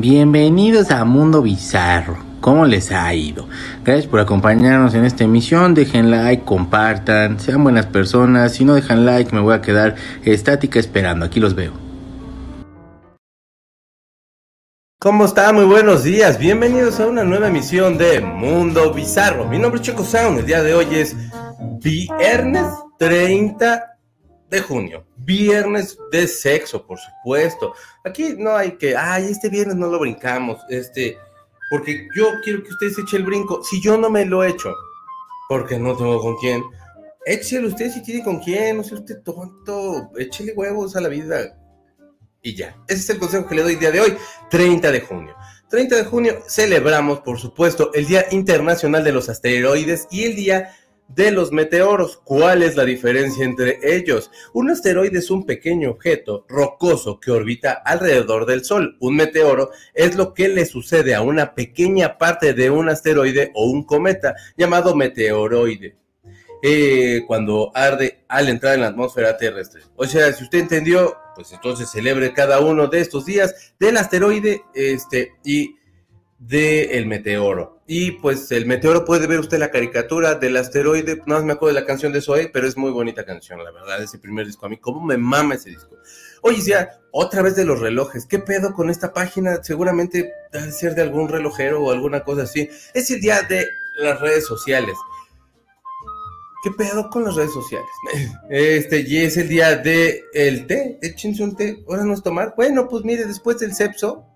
Bienvenidos a Mundo Bizarro. ¿Cómo les ha ido? Gracias por acompañarnos en esta emisión. Dejen like, compartan, sean buenas personas. Si no dejan like, me voy a quedar estática esperando. Aquí los veo. ¿Cómo están? Muy buenos días. Bienvenidos a una nueva emisión de Mundo Bizarro. Mi nombre es Checo Sound. El día de hoy es viernes 30 de junio. Viernes de sexo, por supuesto. Aquí no hay que, ay, este viernes no lo brincamos, este, porque yo quiero que ustedes echen el brinco. Si yo no me lo he hecho, porque no tengo con quién, échelo usted si tiene con quién, no sea usted tonto, échele huevos a la vida. Y ya, ese es el consejo que le doy día de hoy, 30 de junio. 30 de junio celebramos, por supuesto, el Día Internacional de los Asteroides y el Día de los meteoros. ¿Cuál es la diferencia entre ellos? Un asteroide es un pequeño objeto rocoso que orbita alrededor del Sol. Un meteoro es lo que le sucede a una pequeña parte de un asteroide o un cometa llamado meteoroide. Eh, cuando arde al entrar en la atmósfera terrestre. O sea, si usted entendió, pues entonces celebre cada uno de estos días del asteroide este, y del meteoro. Y pues el meteoro puede ver usted la caricatura del asteroide, no más me acuerdo de la canción de Zoe, pero es muy bonita canción, la verdad, ese primer disco. A mí, ¿cómo me mama ese disco? Oye, ya, otra vez de los relojes, ¿qué pedo con esta página? Seguramente debe ser de algún relojero o alguna cosa así. Es el día de las redes sociales. ¿Qué pedo con las redes sociales? Este, y es el día de el té, échense un té, ahora no es tomar. Bueno, pues mire, después del sepso,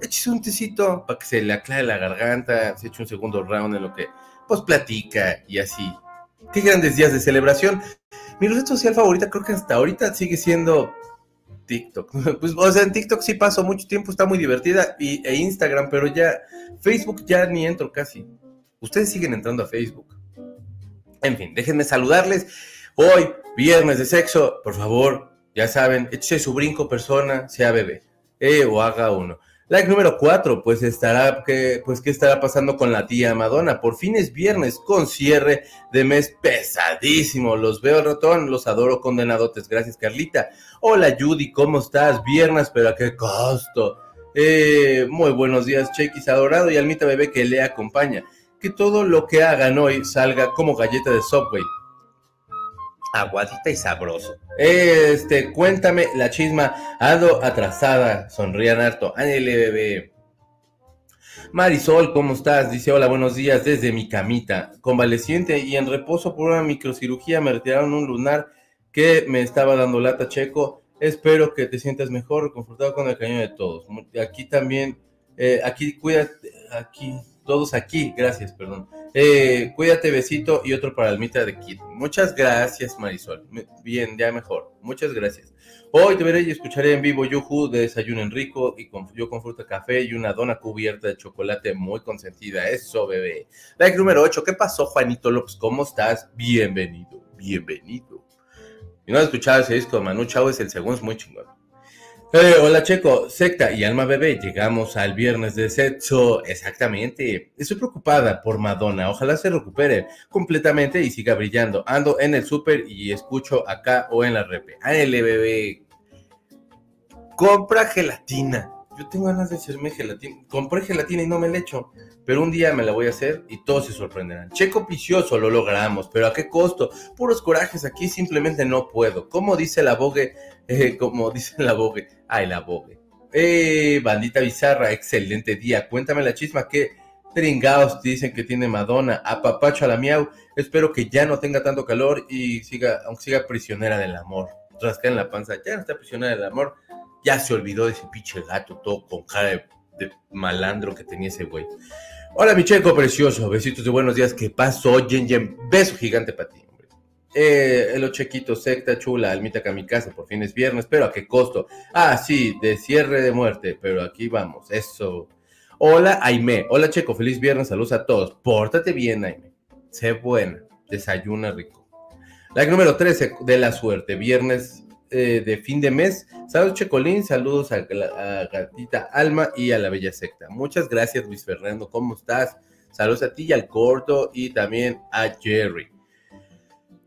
échese un tecito para que se le aclare la garganta, se eche un segundo round en lo que pues platica y así. Qué grandes días de celebración. Mi red social favorita creo que hasta ahorita sigue siendo TikTok. Pues, o sea, en TikTok sí paso mucho tiempo, está muy divertida, y, e Instagram, pero ya Facebook ya ni entro casi. Ustedes siguen entrando a Facebook. En fin, déjenme saludarles. Hoy, viernes de sexo, por favor, ya saben, échese su brinco persona, sea bebé, eh, o haga uno. Like número 4, pues estará, pues qué estará pasando con la tía Madonna. Por fin es viernes con cierre de mes pesadísimo. Los veo ratón, los adoro condenadotes. Gracias Carlita. Hola Judy, ¿cómo estás? Viernes, pero a qué costo. Eh, muy buenos días, Chequis adorado y Almita bebé que le acompaña. Que todo lo que hagan hoy salga como galleta de Subway aguadita y sabroso. Este, cuéntame la chisma. Ando atrasada. Sonrían harto. Ándale, bebé. Marisol, ¿cómo estás? Dice, hola, buenos días desde mi camita. Convaleciente y en reposo por una microcirugía me retiraron un lunar que me estaba dando lata checo. Espero que te sientas mejor, confortado con el cariño de todos. Aquí también, eh, aquí cuídate, aquí, todos aquí, gracias, perdón. Eh, cuídate, besito y otro para Almita de Kid. Muchas gracias, Marisol. Bien, ya mejor. Muchas gracias. Hoy te veré y escucharé en vivo Yuhu de desayuno en rico y yo con fruta café y una dona cubierta de chocolate muy consentida. Eso, bebé. Like número 8. ¿Qué pasó, Juanito López? ¿Cómo estás? Bienvenido, bienvenido. Y no has escuchado ese disco de Manu Chao, es el segundo, es muy chingón. Eh, hola Checo, Secta y Alma Bebé, llegamos al viernes de sexo, exactamente. Estoy preocupada por Madonna, ojalá se recupere completamente y siga brillando. Ando en el súper y escucho acá o en la repe. Ándale bebé, compra gelatina. Yo tengo ganas de hacerme gelatina. Compré gelatina y no me la echo pero un día me la voy a hacer y todos se sorprenderán. Checo Picioso lo logramos, pero ¿a qué costo? Puros corajes, aquí simplemente no puedo. Como dice la bogue, como dice la bogue, ay la bogue. Eh, bandita bizarra, excelente día. Cuéntame la chisma, ¿qué tringados dicen que tiene Madonna? A papacho a la miau, espero que ya no tenga tanto calor y siga, aunque siga prisionera del amor. Rasca en la panza, ya no está prisionera del amor, ya se olvidó de ese pinche gato todo con cara de, malandro que tenía ese güey. Hola, mi checo precioso. Besitos de buenos días. ¿Qué pasó, Jen Jen? Beso gigante para ti. Eh, el chequito, secta chula, almita kamikaze, por fin es viernes, pero ¿a qué costo? Ah, sí, de cierre de muerte, pero aquí vamos, eso. Hola, Aime. Hola, checo, feliz viernes, saludos a todos. Pórtate bien, Aime. Sé buena, desayuna rico. Like número 13 de la suerte, viernes eh, de fin de mes. Saludos, Checolín. Saludos a, Gatita Alma y a la Bella Secta. Muchas gracias, Luis Fernando. ¿Cómo estás? Saludos a ti y al corto y también a Jerry.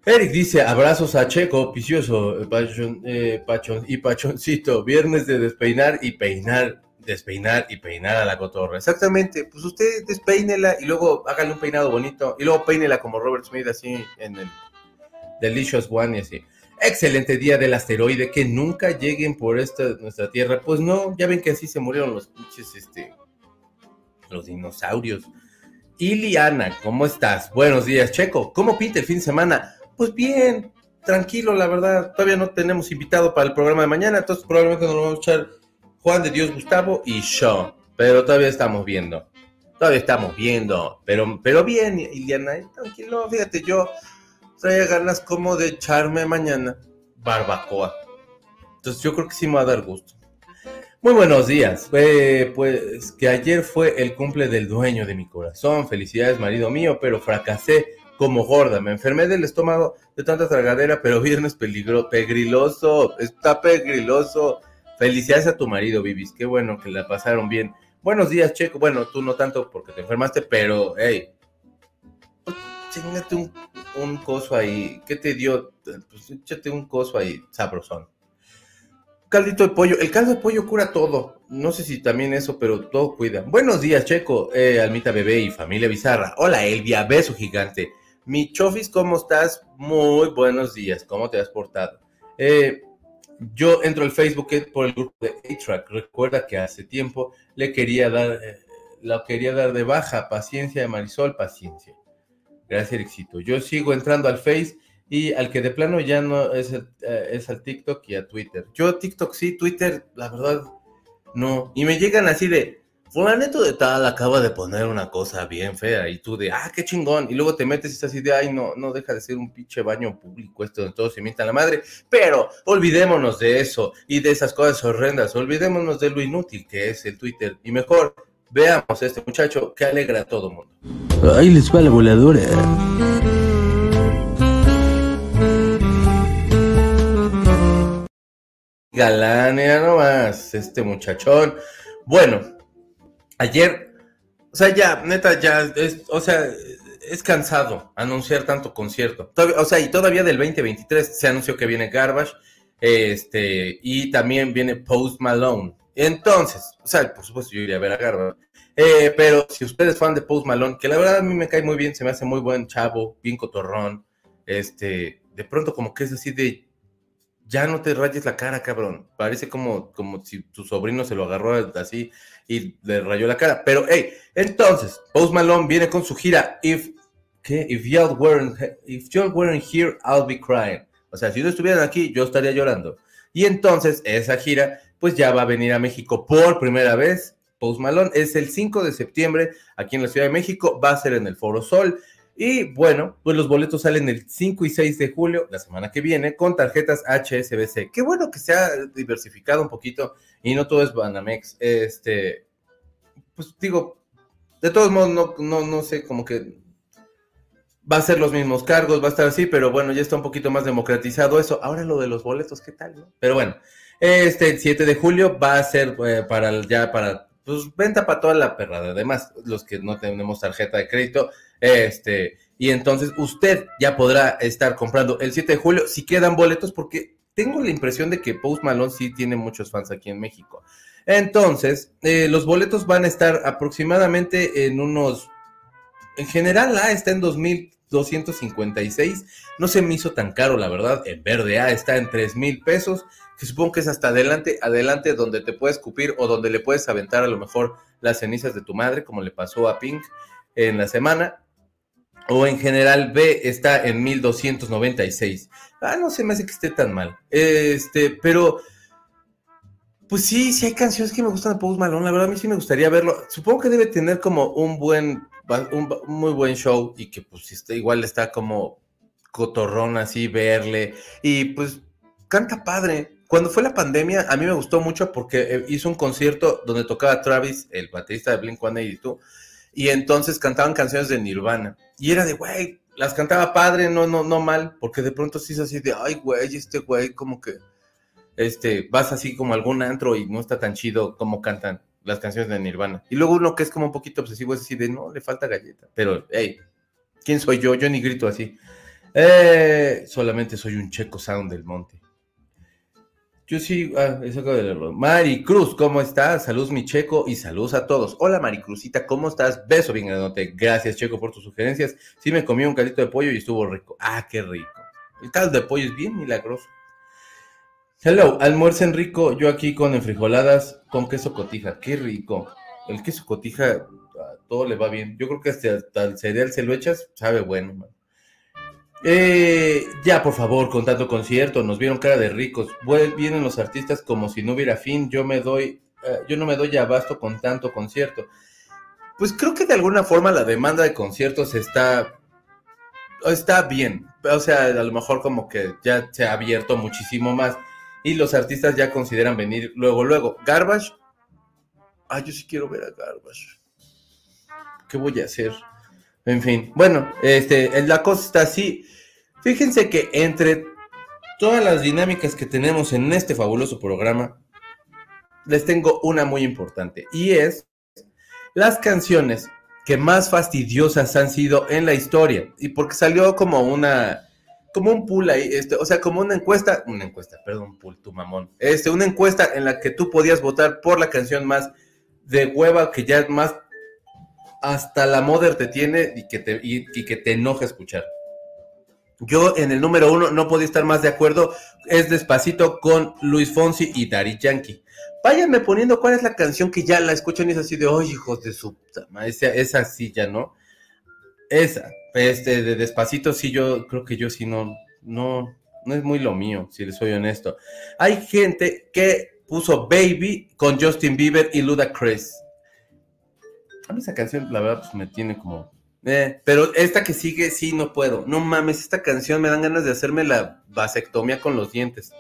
Eric dice, abrazos a Checo, Picioso, eh, pachon, y Pachoncito, viernes de despeinar y peinar despeinar y peinar a la cotorra. Exactamente, pues usted despeínela y luego hágale un peinado bonito y luego peínela como Robert Smith así en el Delicious One y así. Excelente día del asteroide, que nunca lleguen por esta nuestra tierra. Pues no, ya ven que así se murieron los pinches, este, los dinosaurios. Iliana, ¿cómo estás? Buenos días, Checo. ¿Cómo pinta el fin de semana? Pues bien, tranquilo, la verdad. Todavía no tenemos invitado para el programa de mañana, entonces probablemente nos lo vamos a echar Juan de Dios Gustavo y yo. Pero todavía estamos viendo. Todavía estamos viendo. Pero, pero bien, Iliana, tranquilo. Fíjate, yo traía ganas como de echarme mañana barbacoa. Entonces yo creo que sí me va a dar gusto. Muy buenos días. pues que ayer fue el cumple del dueño de mi corazón. Felicidades, marido mío, pero fracasé como gorda. Me enfermé del estómago de tanta tragadera, pero viernes peligro, pegriloso. Está pegriloso. Felicidades a tu marido, Vivis. Qué bueno que la pasaron bien. Buenos días, Checo. Bueno, tú no tanto porque te enfermaste, pero, hey, pues, un, un, coso ahí. ¿Qué te dio? Pues échate un coso ahí, sabrosón. Caldito de pollo. El caldo de pollo cura todo. No sé si también eso, pero todo cuida. Buenos días, Checo, eh, Almita Bebé y familia Bizarra. Hola, Elvia, beso gigante. Mi Chofis, ¿cómo estás? Muy buenos días. ¿Cómo te has portado? Eh, yo entro al Facebook por el grupo de A-Track. Recuerda que hace tiempo le quería dar, eh, la quería dar de baja. Paciencia de Marisol, paciencia. Gracias, éxito. Yo sigo entrando al Face y al que de plano ya no es, eh, es al TikTok y a Twitter. Yo TikTok sí, Twitter, la verdad, no. Y me llegan así de, Fulanito de tal acaba de poner una cosa bien fea y tú de, ah, qué chingón. Y luego te metes y estás así de, ay, no, no deja de ser un pinche baño público esto donde todos se mientan la madre. Pero olvidémonos de eso y de esas cosas horrendas. Olvidémonos de lo inútil que es el Twitter. Y mejor, veamos a este muchacho que alegra a todo mundo. Ahí les va la voladora. Galán, nomás, este muchachón. Bueno, ayer, o sea, ya, neta, ya, es, o sea, es cansado anunciar tanto concierto. o sea, y todavía del 2023 se anunció que viene Garbage, este, y también viene Post Malone. Entonces, o sea, por supuesto yo iría a ver a Garbage. Eh, pero si ustedes fan de Post Malone, que la verdad a mí me cae muy bien, se me hace muy buen chavo, bien cotorrón, este, de pronto como que es así de, ya no te rayes la cara, cabrón. Parece como, como si tu sobrino se lo agarró así y le rayó la cara. Pero, hey, entonces, Post Malone viene con su gira If, ¿qué? If y'all weren't, if weren't here, I'll be crying. O sea, si no estuvieran aquí, yo estaría llorando. Y entonces, esa gira, pues ya va a venir a México por primera vez. Post Malone es el 5 de septiembre aquí en la Ciudad de México, va a ser en el Foro Sol. Y bueno, pues los boletos salen el 5 y 6 de julio, la semana que viene, con tarjetas HSBC. Qué bueno que se ha diversificado un poquito y no todo es Banamex. Este, pues digo, de todos modos, no, no, no sé, como que va a ser los mismos cargos, va a estar así, pero bueno, ya está un poquito más democratizado eso. Ahora lo de los boletos, ¿qué tal? Pero bueno, este el 7 de julio va a ser eh, para ya para pues venta para toda la perrada. Además, los que no tenemos tarjeta de crédito, este, y entonces usted ya podrá estar comprando el 7 de julio si quedan boletos, porque tengo la impresión de que Post Malone sí tiene muchos fans aquí en México. Entonces, eh, los boletos van a estar aproximadamente en unos, en general, A está en 2.256. No se me hizo tan caro, la verdad. En verde A está en 3.000 pesos que supongo que es hasta adelante, adelante donde te puedes cupir o donde le puedes aventar a lo mejor las cenizas de tu madre, como le pasó a Pink en la semana. O en general B está en 1296. Ah, no se me hace que esté tan mal. Este, pero pues sí, sí hay canciones que me gustan de Post Malone. La verdad, a mí sí me gustaría verlo. Supongo que debe tener como un buen, un muy buen show y que pues está, igual está como cotorrón así verle. Y pues canta padre cuando fue la pandemia, a mí me gustó mucho porque eh, hizo un concierto donde tocaba Travis, el baterista de Blink 182, y entonces cantaban canciones de Nirvana. Y era de, güey, las cantaba padre, no, no, no mal, porque de pronto sí es así de, ay, güey, este güey, como que, este, vas así como algún antro y no está tan chido como cantan las canciones de Nirvana. Y luego uno que es como un poquito obsesivo es así de, no, le falta galleta. Pero, hey, ¿quién soy yo? Yo ni grito así. Eh, solamente soy un checo sound del monte. Yo sí, ah, eso acabo de leerlo. Mari Cruz, ¿cómo estás? Saludos, mi Checo, y saludos a todos. Hola, Mari Cruzita, ¿cómo estás? Beso bien granote. Gracias, Checo, por tus sugerencias. Sí me comí un caldito de pollo y estuvo rico. Ah, qué rico. El caldo de pollo es bien milagroso. Hello, almuercen rico. Yo aquí con enfrijoladas con queso cotija. Qué rico. El queso cotija, todo le va bien. Yo creo que hasta, el cereal se lo echas, sabe bueno, man. Eh, ya, por favor, con tanto concierto, nos vieron cara de ricos. Vienen los artistas como si no hubiera fin. Yo me doy, eh, yo no me doy abasto con tanto concierto. Pues creo que de alguna forma la demanda de conciertos está, está bien. O sea, a lo mejor como que ya se ha abierto muchísimo más y los artistas ya consideran venir luego, luego. Garbage. Ah, yo sí quiero ver a Garbage. ¿Qué voy a hacer? En fin, bueno, este, la cosa está así. Fíjense que entre todas las dinámicas que tenemos en este fabuloso programa, les tengo una muy importante y es las canciones que más fastidiosas han sido en la historia y porque salió como una como un pool ahí, este, o sea, como una encuesta, una encuesta, perdón, pool, tu mamón, este, una encuesta en la que tú podías votar por la canción más de hueva que ya más hasta la mother te tiene y que te, y que te enoja escuchar. Yo en el número uno no podía estar más de acuerdo. Es Despacito con Luis Fonsi y Dari Yankee. Váyanme poniendo cuál es la canción que ya la escuchan y es así de, oye, hijos de su... Esa, esa sí ya, ¿no? Esa, este, de Despacito sí yo creo que yo sí no, no, no es muy lo mío, si les soy honesto. Hay gente que puso Baby con Justin Bieber y Ludacris. A mí esa canción, la verdad, pues me tiene como eh, pero esta que sigue, sí, no puedo. No mames, esta canción me dan ganas de hacerme la vasectomía con los dientes.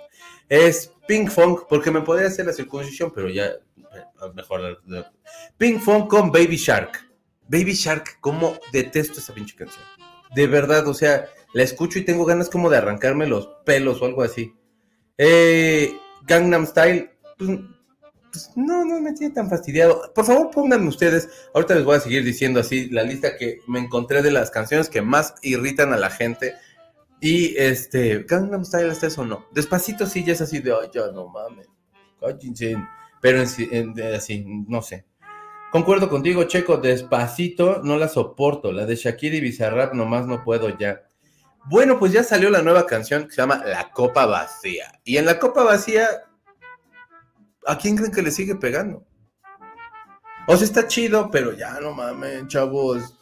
Es Pink Funk, porque me podría hacer la circuncisión, pero ya, eh, mejor. Pink Funk con Baby Shark. Baby Shark, cómo detesto esa pinche canción. De verdad, o sea, la escucho y tengo ganas como de arrancarme los pelos o algo así. Eh, Gangnam Style, pues, pues no, no me tiene tan fastidiado. Por favor, pónganme ustedes, ahorita les voy a seguir diciendo así la lista que me encontré de las canciones que más irritan a la gente. Y este, Gangnam Style, ¿está eso no? Despacito sí ya es así de, ay, ya no mames, Pero en, así, no sé. Concuerdo contigo, Checo, despacito no la soporto. La de Shakira y Bizarrap nomás no puedo ya. Bueno, pues ya salió la nueva canción que se llama La Copa Vacía. Y en La Copa Vacía ¿a quién creen que le sigue pegando? O sea, está chido, pero ya no mames, chavos.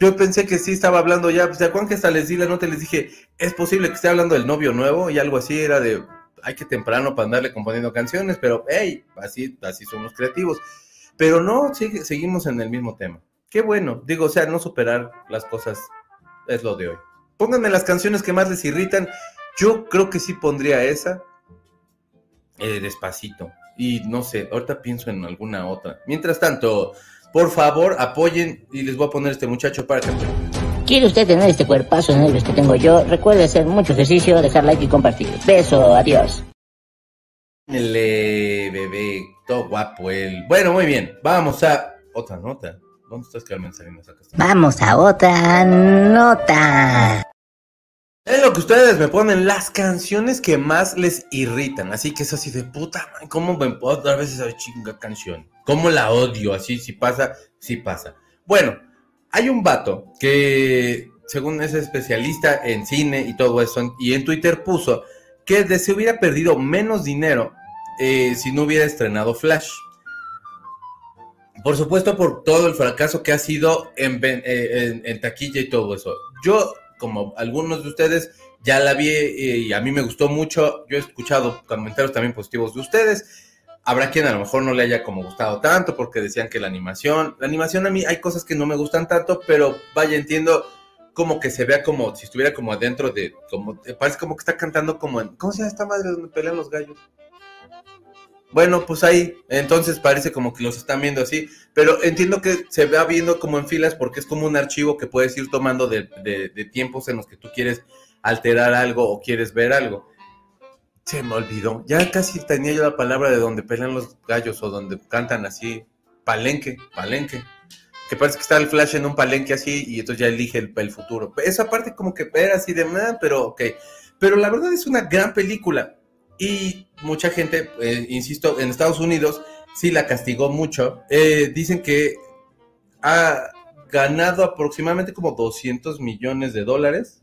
Yo pensé que sí estaba hablando ya, ¿se acuerdan que hasta les di la nota y les dije, es posible que esté hablando del novio nuevo? Y algo así era de, hay que temprano para andarle componiendo canciones, pero hey, así, así somos creativos. Pero no, seguimos en el mismo tema. Qué bueno, digo, o sea, no superar las cosas es lo de hoy. Pónganme las canciones que más les irritan. Yo creo que sí pondría esa. Eh, despacito. Y no sé, ahorita pienso en alguna otra. Mientras tanto, por favor, apoyen y les voy a poner este muchacho para que... ¿Quiere usted tener este cuerpazo negro que tengo yo? Recuerde hacer mucho ejercicio, dejar like y compartir. Beso, adiós. El bebé, todo guapo él. Bueno, muy bien, vamos a otra nota. ¿Dónde estás, Carmen Salinas? Vamos a otra nota. Es lo que ustedes me ponen, las canciones que más les irritan. Así que es así de puta, man, ¿cómo me puedo dar veces esa chinga canción? ¿Cómo la odio? Así, si pasa, si pasa. Bueno, hay un vato que, según es especialista en cine y todo eso, y en Twitter puso que se hubiera perdido menos dinero eh, si no hubiera estrenado Flash. Por supuesto, por todo el fracaso que ha sido en, eh, en taquilla y todo eso. Yo como algunos de ustedes, ya la vi eh, y a mí me gustó mucho. Yo he escuchado comentarios también positivos de ustedes. Habrá quien a lo mejor no le haya como gustado tanto porque decían que la animación, la animación a mí hay cosas que no me gustan tanto, pero vaya, entiendo como que se vea como si estuviera como adentro de, como, parece como que está cantando como en, ¿cómo se llama esta madre donde pelean los gallos? Bueno, pues ahí, entonces parece como que los están viendo así, pero entiendo que se va viendo como en filas porque es como un archivo que puedes ir tomando de, tiempos en los que tú quieres alterar algo o quieres ver algo. Se me olvidó, ya casi tenía yo la palabra de donde pelean los gallos o donde cantan así, palenque, palenque. Que parece que está el flash en un palenque así y entonces ya elige el, el futuro. Esa parte como que era así de nada, pero ok. Pero la verdad es una gran película y mucha gente, eh, insisto, en Estados Unidos sí la castigó mucho. Eh, dicen que ha ganado aproximadamente como 200 millones de dólares.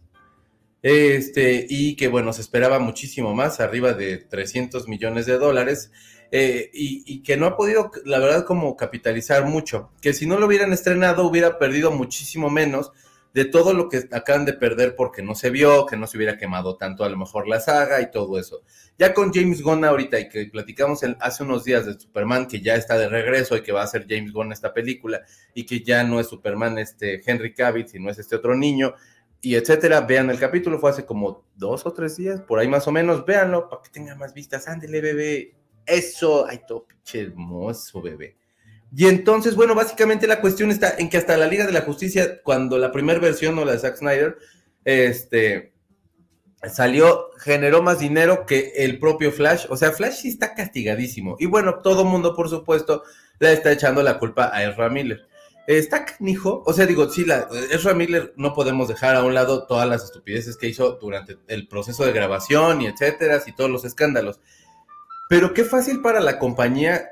Este, y que bueno, se esperaba muchísimo más, arriba de 300 millones de dólares. Eh, y, que no ha podido, la verdad, como capitalizar mucho. Que si no lo hubieran estrenado, hubiera perdido muchísimo menos de todo lo que acaban de perder porque no se vio, que no se hubiera quemado tanto a lo mejor la saga y todo eso. Ya con James Gunn ahorita y que platicamos hace unos días de Superman, que ya está de regreso y que va a ser James Gunn esta película y que ya no es Superman este Henry Cavill, sino es este otro niño y etcétera. Vean el capítulo, fue hace como dos o tres días, por ahí más o menos, véanlo para que tenga más vistas. Ándele, bebé. Eso, ay, todo pinche hermoso, bebé. Y entonces, bueno, básicamente la cuestión está en que hasta la Liga de la Justicia, cuando la primera versión o la de Zack Snyder, este, salió, generó más dinero que el propio Flash. O sea, Flash sí está castigadísimo. Y bueno, todo mundo, por supuesto, le está echando la culpa a Ezra Miller. Está canijo, o sea, digo, sí, la, Ezra Miller no podemos dejar a un lado todas las estupideces que hizo durante el proceso de grabación y etcétera, y todos los escándalos. Pero qué fácil para la compañía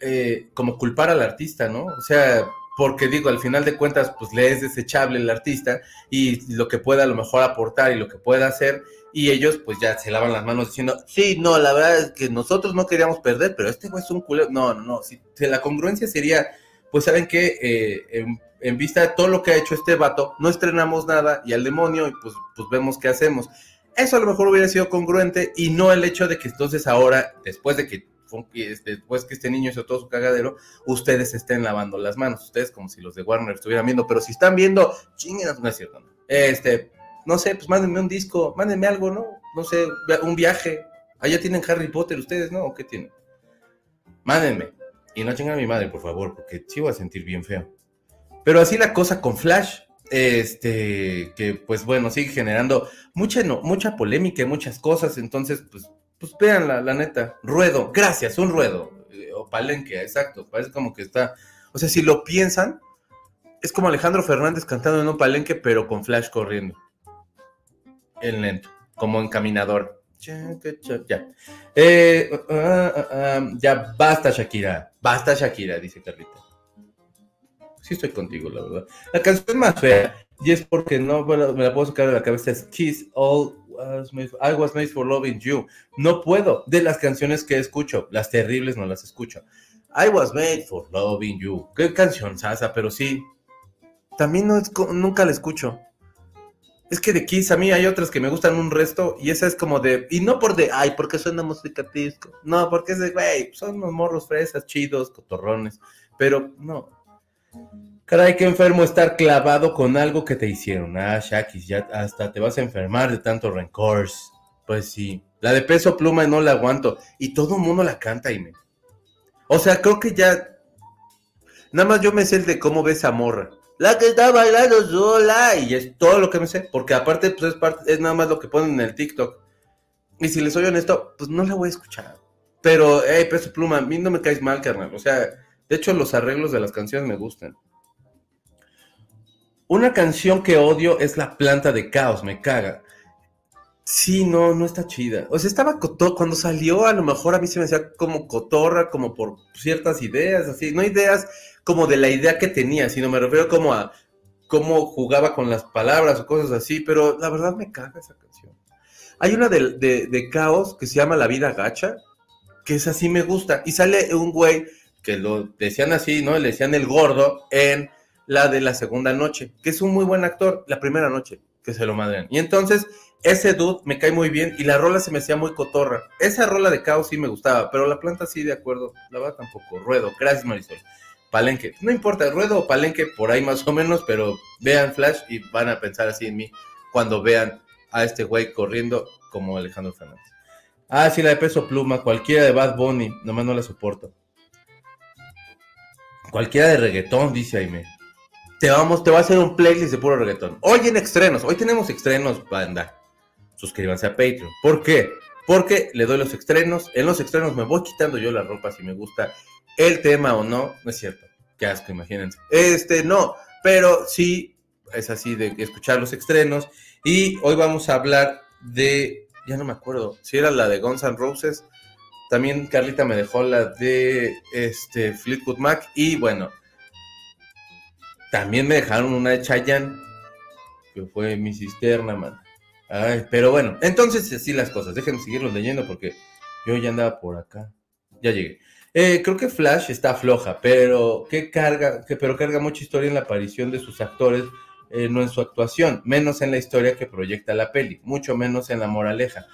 eh, como culpar al artista, ¿no? O sea, porque digo, al final de cuentas, pues le es desechable el artista y lo que pueda a lo mejor aportar y lo que pueda hacer, y ellos pues ya se lavan las manos diciendo, sí, no, la verdad es que nosotros no queríamos perder, pero este güey es un culero. No, no, no, si, la congruencia sería, pues saben que eh, en, vista de todo lo que ha hecho este vato, no estrenamos nada y al demonio y pues, pues vemos qué hacemos. Eso a lo mejor hubiera sido congruente y no el hecho de que entonces ahora, después de que después que este niño hizo todo su cagadero, ustedes estén lavando las manos. Ustedes como si los de Warner estuvieran viendo, pero si están viendo, chinguen, no es cierto. Este, no sé, pues mándenme un disco, mándenme algo, ¿no? No sé, un viaje. Allá tienen Harry Potter ustedes, ¿no? ¿O qué tienen? Mándenme. Y no chingan a mi madre, por favor, porque sí voy a sentir bien feo. Pero así la cosa con Flash, este, que pues bueno, sigue generando mucha, no, mucha polémica y muchas cosas, entonces pues pues véanla, la neta. Ruedo, gracias, un ruedo. Eh, o palenque, exacto. Parece como que está. O sea, si lo piensan, es como Alejandro Fernández cantando en un palenque, pero con flash corriendo. En lento, como encaminador. Ya. Eh, uh, uh, um, ya basta, Shakira. Basta, Shakira, dice Carlita. Sí estoy contigo, la verdad. La canción más fea, y es porque no me la puedo sacar de la cabeza, es Kiss All I was made for loving you. No puedo. De las canciones que escucho, las terribles no las escucho. I was made for loving you. Qué canción, Sasa, pero sí. También no nunca la escucho. Es que de Kiss a mí hay otras que me gustan un resto y esa es como de. Y no por de, ay, porque suena música disco. No, porque es de, güey, son unos morros fresas, chidos, cotorrones. Pero no. Caray, qué enfermo estar clavado con algo que te hicieron. Ah, Shakis, ya hasta te vas a enfermar de tanto rencor. Pues sí. La de peso pluma no la aguanto. Y todo el mundo la canta, y me. O sea, creo que ya. Nada más yo me sé el de cómo ves a morra. La que está bailando sola. Y es todo lo que me sé. Porque aparte, pues es, parte, es nada más lo que ponen en el TikTok. Y si les soy honesto, pues no la voy a escuchar. Pero, hey, peso pluma, a mí no me caes mal, carnal. O sea, de hecho, los arreglos de las canciones me gustan. Una canción que odio es La Planta de Caos, me caga. Sí, no, no está chida. O sea, estaba cuando salió, a lo mejor a mí se me hacía como cotorra, como por ciertas ideas, así. No ideas como de la idea que tenía, sino me refiero como a cómo jugaba con las palabras o cosas así, pero la verdad me caga esa canción. Hay una de, de Caos que se llama La Vida Gacha, que es así, me gusta. Y sale un güey que lo decían así, ¿no? Le decían el gordo en la de la segunda noche, que es un muy buen actor, la primera noche, que se lo madren. Y entonces, ese dude me cae muy bien y la rola se me hacía muy cotorra. Esa rola de caos sí me gustaba, pero la planta sí, de acuerdo, la va tampoco. Ruedo, gracias Marisol. Palenque, no importa, ruedo o palenque, por ahí más o menos, pero vean Flash y van a pensar así en mí cuando vean a este güey corriendo como Alejandro Fernández. Ah, sí, la de peso pluma, cualquiera de Bad Bunny, nomás no la soporto. Cualquiera de reggaetón, dice Aime. Te vamos, te va a hacer un playlist de puro reggaetón. Hoy en estrenos, hoy tenemos estrenos, banda. Suscríbanse a Patreon. ¿Por qué? Porque le doy los estrenos. En los estrenos me voy quitando yo la ropa si me gusta el tema o no. No es cierto. Qué asco, imagínense. Este, no. Pero sí, es así de escuchar los estrenos. Y hoy vamos a hablar de ya no me acuerdo, si era la de Guns N' Roses, también Carlita me dejó la de este Fleetwood Mac y bueno, también me dejaron una de Chayanne, que fue mi cisterna, man. Pero bueno, entonces así las cosas, déjenme seguirlos leyendo porque yo ya andaba por acá. Ya llegué. Eh, creo que Flash está floja, pero que carga, pero carga mucha historia en la aparición de sus actores, eh, no en su actuación, menos en la historia que proyecta la peli, mucho menos en la moraleja.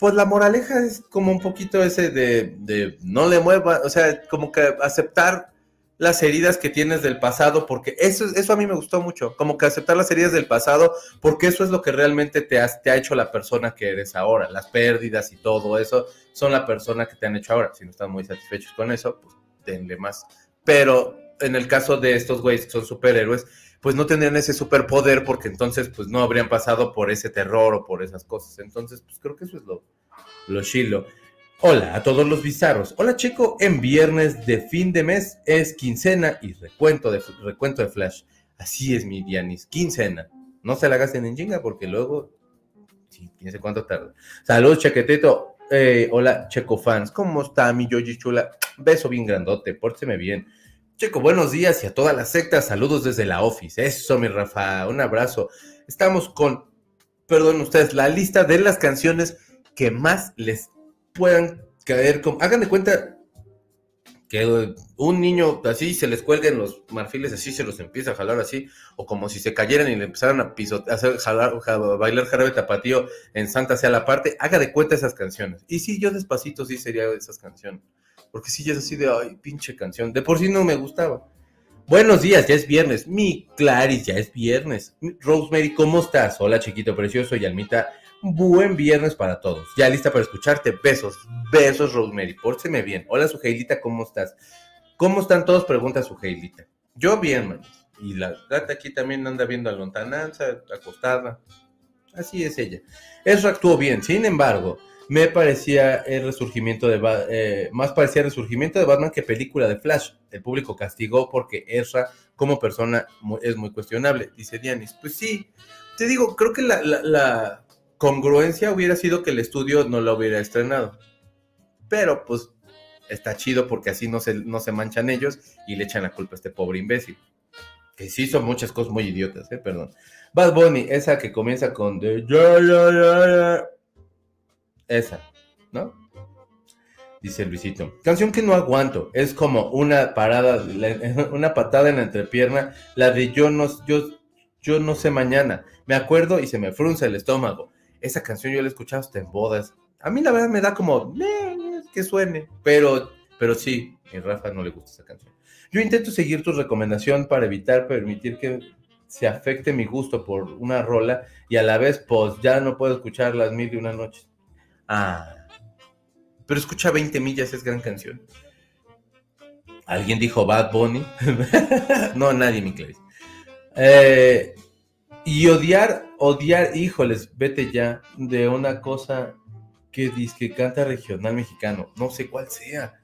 Pues la moraleja es como un poquito ese de, de no le mueva, o sea, como que aceptar las heridas que tienes del pasado, porque eso, eso a mí me gustó mucho, como que aceptar las heridas del pasado, porque eso es lo que realmente te, te ha hecho la persona que eres ahora, las pérdidas y todo eso son la persona que te han hecho ahora. Si no están muy satisfechos con eso, pues denle más. Pero en el caso de estos güeyes que son superhéroes, pues no tendrían ese superpoder porque entonces pues no habrían pasado por ese terror o por esas cosas. Entonces, pues creo que eso es lo, lo chilo. Hola a todos los bizarros. Hola chico, en viernes de fin de mes es quincena y recuento de, recuento de Flash. Así es mi Dianis, quincena. No se la gasten en chinga porque luego, sí, quién sé cuánto tarda. Saludos, Chequetito. Eh, hola, Checo fans. ¿Cómo está mi Yoji Chula? Beso bien grandote, pórteme bien. Checo, buenos días y a toda la secta, saludos desde la office. Eso, mi Rafa, un abrazo. Estamos con, perdón ustedes, la lista de las canciones que más les puedan caer como... Hagan de cuenta que un niño así se les cuelguen los marfiles así, se los empieza a jalar así, o como si se cayeran y le empezaran a pisotear, hacer jalar, bailar jarabe tapatío en Santa sea la parte, haga de cuenta esas canciones. Y sí, yo despacito sí sería esas canciones, porque sí, ya es así de, pinche canción, de por sí no me gustaba. Buenos días, ya es viernes. Mi Claris, ya es viernes. Rosemary, ¿cómo estás? Hola, chiquito precioso y Almita buen viernes para todos. Ya lista para escucharte. Besos, besos, Rosemary. Pórteme bien. Hola, Sujeilita, ¿cómo estás? ¿Cómo están todos? Pregunta Sujeilita. Yo bien, man. Y la gata aquí también anda viendo a lontananza, acostada. Así es ella. Eso actuó bien. Sin embargo, me parecía el resurgimiento de eh, más parecía el resurgimiento de Batman que película de Flash. El público castigó porque Ezra como persona es muy cuestionable, dice Dianis. Pues sí, te digo, creo que la congruencia hubiera sido que el estudio no lo hubiera estrenado. Pero pues está chido porque así no se, no se manchan ellos y le echan la culpa a este pobre imbécil. Que sí son muchas cosas muy idiotas, eh, perdón. Bad Bunny, esa que comienza con de Esa, ¿no? Dice Luisito. Canción que no aguanto. Es como una parada, una patada en la entrepierna. La de yo no, yo, yo no sé mañana. Me acuerdo y se me frunce el estómago. Esa canción yo la he escuchado hasta en bodas. A mí la verdad me da como, que suene, pero, pero sí, a Rafa no le gusta esa canción. Yo intento seguir tu recomendación para evitar permitir que se afecte mi gusto por una rola y a la vez, pues ya no puedo escuchar las mil y una noches. Ah, pero escucha 20 millas, es gran canción. ¿Alguien dijo Bad Bunny? no, nadie, mi Clarice. Eh, y odiar, odiar, híjoles, vete ya, de una cosa que dice que canta regional mexicano, no sé cuál sea.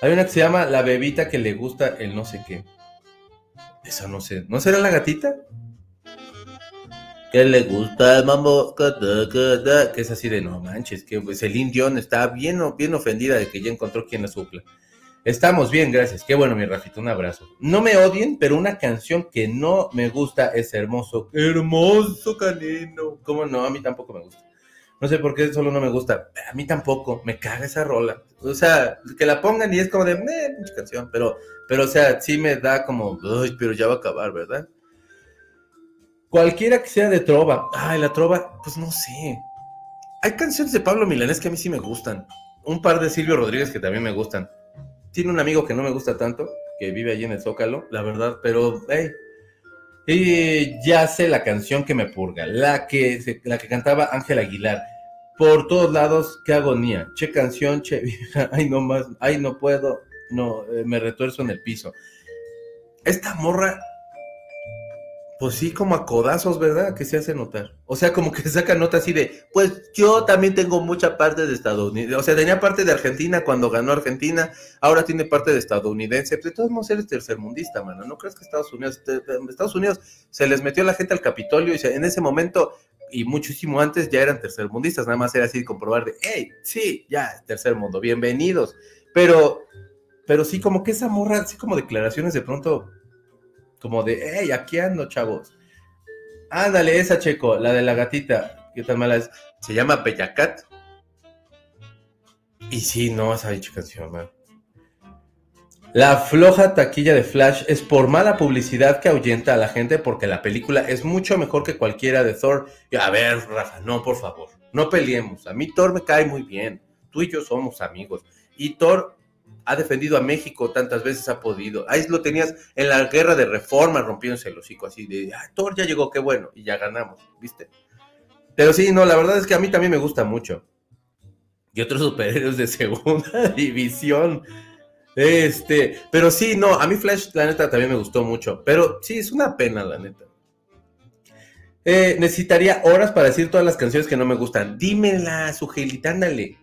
Hay una que se llama La bebita que le gusta el no sé qué. Eso no sé, ¿no será la gatita? Que le gusta el mambo, que es así de no manches, que pues el Dion está bien, bien ofendida de que ya encontró quien la supla. Estamos bien, gracias. Qué bueno, mi Rafito, un abrazo. No me odien, pero una canción que no me gusta es Hermoso. Hermoso canino. ¿Cómo no? A mí tampoco me gusta. No sé por qué solo no me gusta. A mí tampoco. Me caga esa rola. O sea, que la pongan y es como de, eh, mucha canción. Pero, pero, o sea, sí me da como, pero ya va a acabar, ¿verdad? Cualquiera que sea de trova. Ay, la trova, pues no sé. Hay canciones de Pablo Milanés que a mí sí me gustan. Un par de Silvio Rodríguez que también me gustan tiene un amigo que no me gusta tanto, que vive allí en el Zócalo, la verdad, pero, hey, y ya sé la canción que me purga, la que, la que cantaba Ángel Aguilar. Por todos lados, qué agonía. Che canción, che ay no más, ay no puedo, no, eh, me retuerzo en el piso. Esta morra pues sí, como a codazos, ¿verdad? Que se hace notar. O sea, como que saca nota así de, pues yo también tengo mucha parte de estadounidense. O sea, tenía parte de Argentina cuando ganó Argentina, ahora tiene parte de estadounidense. De todos modos eres tercermundista, mano. ¿No crees que Estados Unidos, Estados Unidos se les metió la gente al Capitolio y en ese momento y muchísimo antes ya eran tercermundistas, nada más era así comprobar de, hey, sí, ya, tercer mundo, bienvenidos. Pero, pero sí, como que esa morra, así como declaraciones de pronto, como de, hey, aquí ando, chavos. Ándale, esa checo, la de la gatita, ¿qué tan mala es? Se llama Bellacat. Y sí, no, esa dicha canción, man. La floja taquilla de Flash es por mala publicidad que ahuyenta a la gente porque la película es mucho mejor que cualquiera de Thor. A ver, Rafa, no, por favor, no peleemos. A mí Thor me cae muy bien. Tú y yo somos amigos. Y Thor ha defendido a México tantas veces ha podido. Ahí lo tenías en la guerra de reforma rompiéndose el hocico así de, ah, Thor ya llegó, qué bueno, y ya ganamos, ¿viste? Pero sí, no, la verdad es que a mí también me gusta mucho. Y otros superhéroes de segunda división. Este, pero sí, no, a mí Flash, la neta, también me gustó mucho. Pero sí, es una pena, la neta. Eh, necesitaría horas para decir todas las canciones que no me gustan. Dímela, Sugelita, ándale.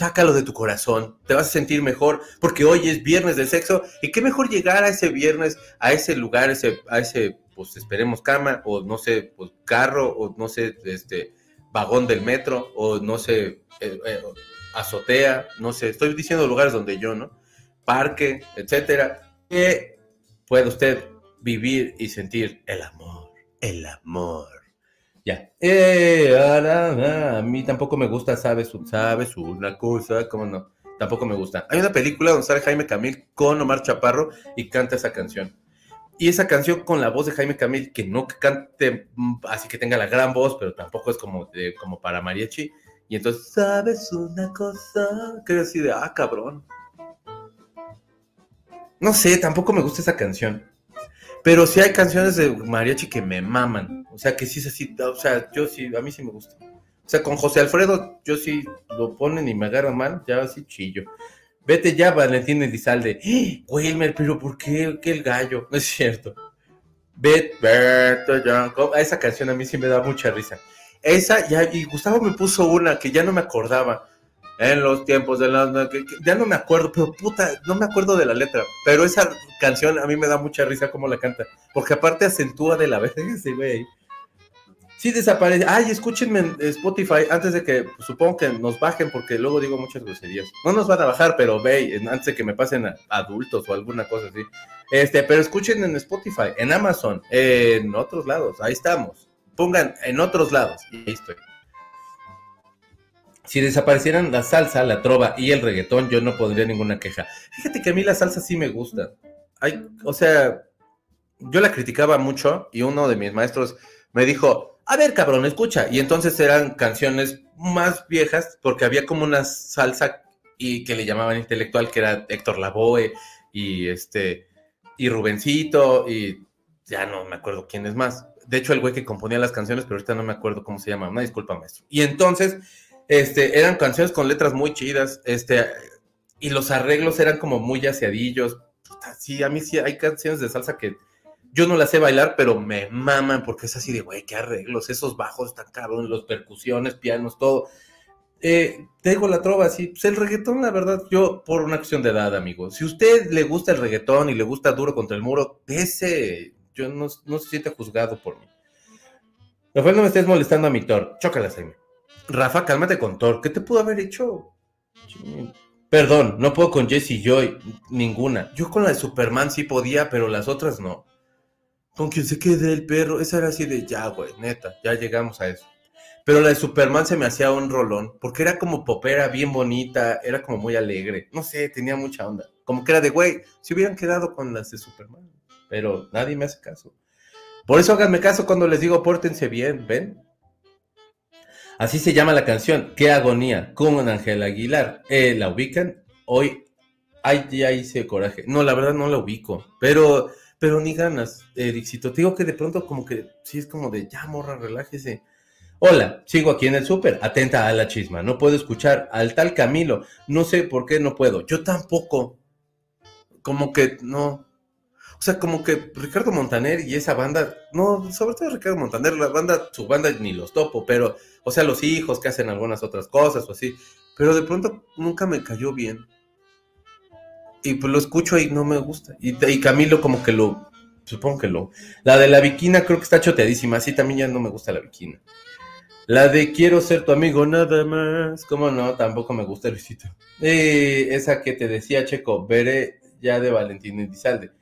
Sácalo de tu corazón, te vas a sentir mejor porque hoy es viernes de sexo y qué mejor llegar a ese viernes, a ese lugar, ese, a ese, pues esperemos cama o no sé, pues carro o no sé, este, vagón del metro o no sé, eh, eh, azotea, no sé, estoy diciendo lugares donde yo, ¿no? parque, etcétera, que puede usted vivir y sentir el amor, el amor. Eh, a mí tampoco me gusta, sabes, sabes una cosa, ¿cómo no? Tampoco me gusta. Hay una película donde sale Jaime Camil con Omar Chaparro y canta esa canción. Y esa canción con la voz de Jaime Camil, que no cante mm, así que tenga la gran voz, pero tampoco es como, de, como para mariachi. Y entonces, ¿sabes una cosa? Que así de, ah, cabrón. No sé, tampoco me gusta esa canción. Pero sí hay canciones de mariachi que me maman. O sea, que sí es así. O sea, yo sí, a mí sí me gusta. O sea, con José Alfredo, yo sí lo ponen y me agarran mal, ya así chillo. Vete ya, Valentín Elizalde. ¡Eh! Wilmer, pero ¿por qué, ¿Qué el gallo? No es cierto. Vete, ya. Esa canción a mí sí me da mucha risa. Esa, ya, y Gustavo me puso una que ya no me acordaba en los tiempos de la... ya no me acuerdo, pero puta, no me acuerdo de la letra. Pero esa canción a mí me da mucha risa como la canta. Porque aparte acentúa de la vez ese güey. Sí desaparece. Ay, escúchenme en Spotify antes de que, supongo que nos bajen, porque luego digo muchas groserías. No nos van a bajar, pero ve, antes de que me pasen adultos o alguna cosa así. Este, pero escuchen en Spotify, en Amazon, en otros lados, ahí estamos. Pongan en otros lados y ahí estoy si desaparecieran la salsa, la trova y el reggaetón, yo no pondría ninguna queja. Fíjate que a mí la salsa sí me gusta. Hay, o sea, yo la criticaba mucho y uno de mis maestros me dijo, a ver, cabrón, escucha. Y entonces eran canciones más viejas porque había como una salsa y que le llamaban intelectual, que era Héctor Lavoe y este y Rubencito y ya no me acuerdo quién es más. De hecho, el güey que componía las canciones, pero ahorita no me acuerdo cómo se llama. Una disculpa, maestro. Y entonces este, eran canciones con letras muy chidas, este, y los arreglos eran como muy yaceadillos. Sí, a mí sí hay canciones de salsa que yo no las sé bailar, pero me maman porque es así de, güey, qué arreglos, esos bajos están cabrón, los percusiones, pianos, todo. Eh, tengo la trova, sí, pues el reggaetón, la verdad, yo por una cuestión de edad, amigo. Si usted le gusta el reggaetón y le gusta duro contra el muro, ese, yo no, se siente juzgado por mí. Rafael, no me estés molestando a mi Thor. Chócala, Jaime. Rafa, cálmate con Thor. ¿Qué te pudo haber hecho? Perdón, no puedo con Jesse Joy, ninguna. Yo con la de Superman sí podía, pero las otras no. Con quien se quede el perro, esa era así de ya, güey, neta, ya llegamos a eso. Pero la de Superman se me hacía un rolón, porque era como popera, bien bonita, era como muy alegre. No sé, tenía mucha onda. Como que era de, güey, si hubieran quedado con las de Superman. Pero nadie me hace caso. Por eso háganme caso cuando les digo pórtense bien, ¿ven? Así se llama la canción, Qué agonía, con Ángel Aguilar. Eh, ¿La ubican? Hoy, ay, ya hice coraje. No, la verdad no la ubico, pero, pero ni ganas, Ericito. Te digo que de pronto como que sí es como de, ya morra, relájese. Hola, sigo aquí en el súper, atenta a la chisma. No puedo escuchar al tal Camilo. No sé por qué no puedo. Yo tampoco. Como que no, o sea, como que Ricardo Montaner y esa banda, no, sobre todo Ricardo Montaner, la banda, su banda ni los topo, pero, o sea, los hijos que hacen algunas otras cosas o así, pero de pronto nunca me cayó bien. Y pues lo escucho y no me gusta. Y, Camilo como que lo, supongo que lo. La de la viquina creo que está choteadísima, así también ya no me gusta la viquina. La de quiero ser tu amigo nada más. ¿Cómo no? Tampoco me gusta Luisito. Eh, esa que te decía Checo, veré ya de Valentín Elizalde.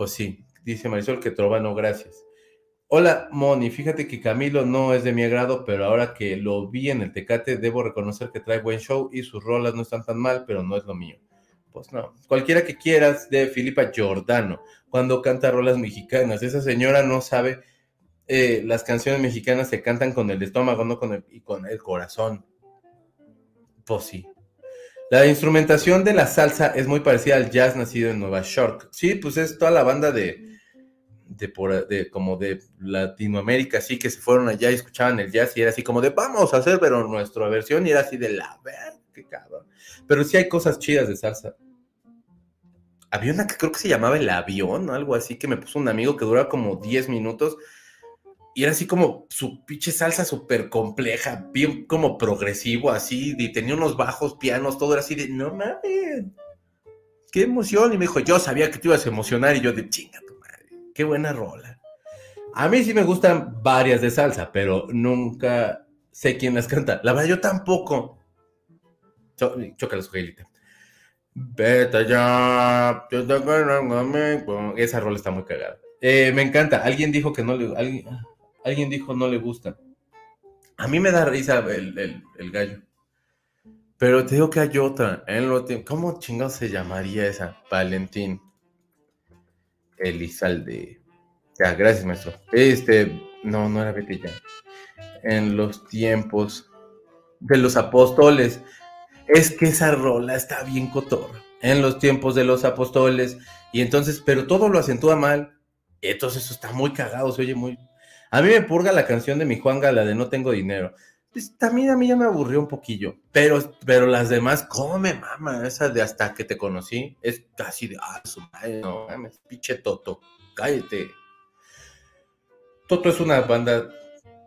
Pues sí, dice Marisol que trova no, gracias. Hola, Moni, fíjate que Camilo no es de mi agrado, pero ahora que lo vi en el Tecate, debo reconocer que trae buen show y sus rolas no están tan mal, pero no es lo mío. Pues no, cualquiera que quieras de Filipa Giordano, cuando canta rolas mexicanas. Esa señora no sabe, eh, las canciones mexicanas se cantan con el estómago, no con el, y con el corazón. Pues sí. La instrumentación de la salsa es muy parecida al jazz nacido en Nueva York. Sí, pues es toda la banda de, de, por, de como de Latinoamérica, así que se fueron allá y escuchaban el jazz y era así como de vamos a hacer, pero nuestra versión y era así de la ver, qué cabrón. Pero sí hay cosas chidas de salsa. Había una que creo que se llamaba El Avión o algo así que me puso un amigo que dura como 10 minutos y era así como su pinche salsa súper compleja, bien como progresivo, así, y tenía unos bajos pianos, todo era así de no mames, qué emoción. Y me dijo, yo sabía que te ibas a emocionar y yo de chinga Qué buena rola. A mí sí me gustan varias de salsa, pero nunca sé quién las canta. La verdad, yo tampoco. Chócala su Vete ya. Esa rola está muy cagada. Eh, me encanta. Alguien dijo que no le. Alguien, alguien, dijo no le gusta. A mí me da risa el, gallo. Pero te digo que hay otra. ¿Cómo chingado se llamaría esa? Valentín. Elizalde. Ya, gracias, maestro. Este, no, no era Betty ya. En los tiempos de los apóstoles. Es que esa rola está bien cotorra. En los tiempos de los apóstoles. Y entonces, pero todo lo acentúa mal. Entonces eso está muy cagado, se oye muy... A mí me purga la canción de mi Juan Gala de No tengo dinero. Pues, también a mí ya me aburrió un poquillo. Pero, pero las demás, ¿cómo me mama? Esa de hasta que te conocí, es casi de, ah, su madre, no mames, pinche Toto, cállate. Toto es una banda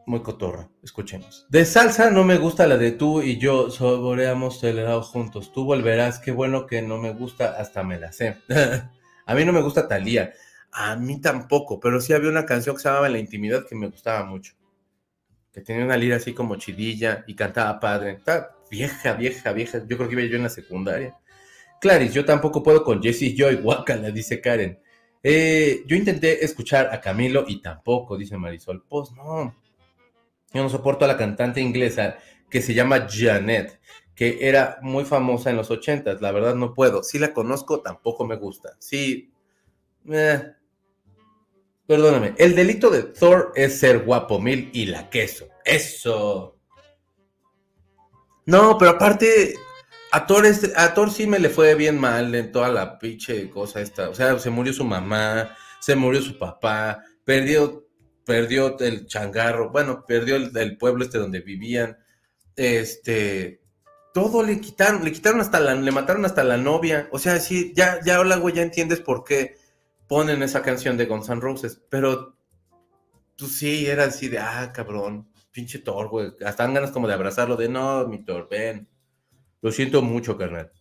muy cotorra, escuchemos. De salsa no me gusta la de tú y yo saboreamos el helado juntos. Tú volverás, qué bueno que no me gusta, hasta me la sé. a mí no me gusta Talía, a mí tampoco, pero sí había una canción que se llamaba La Intimidad que me gustaba mucho que tenía una lira así como chidilla y cantaba padre. Está vieja, vieja, vieja. Yo creo que iba yo en la secundaria. Clarice, yo tampoco puedo con Jessie Joy, guacala, dice Karen. Eh, yo intenté escuchar a Camilo y tampoco, dice Marisol. Pues no. Yo no soporto a la cantante inglesa que se llama Janet, que era muy famosa en los ochentas. La verdad no puedo. Si la conozco, tampoco me gusta. Sí. Eh, Perdóname, el delito de Thor es ser guapo mil y la queso. Eso. No, pero aparte, a Thor, sí me le fue bien mal en toda la pinche cosa esta. O sea, se murió su mamá, se murió su papá, perdió, perdió el changarro, bueno, perdió el, pueblo este donde vivían. Este, todo le quitaron, le quitaron hasta la, le mataron hasta la novia. O sea, sí, ya, ya, hola, ya entiendes por qué ponen esa canción de Guns N' Roses, pero tú pues sí, era así de, ah, cabrón, pinche Thor, güey, hasta dan ganas como de abrazarlo, de no, mi Thor. Lo siento mucho, carnal.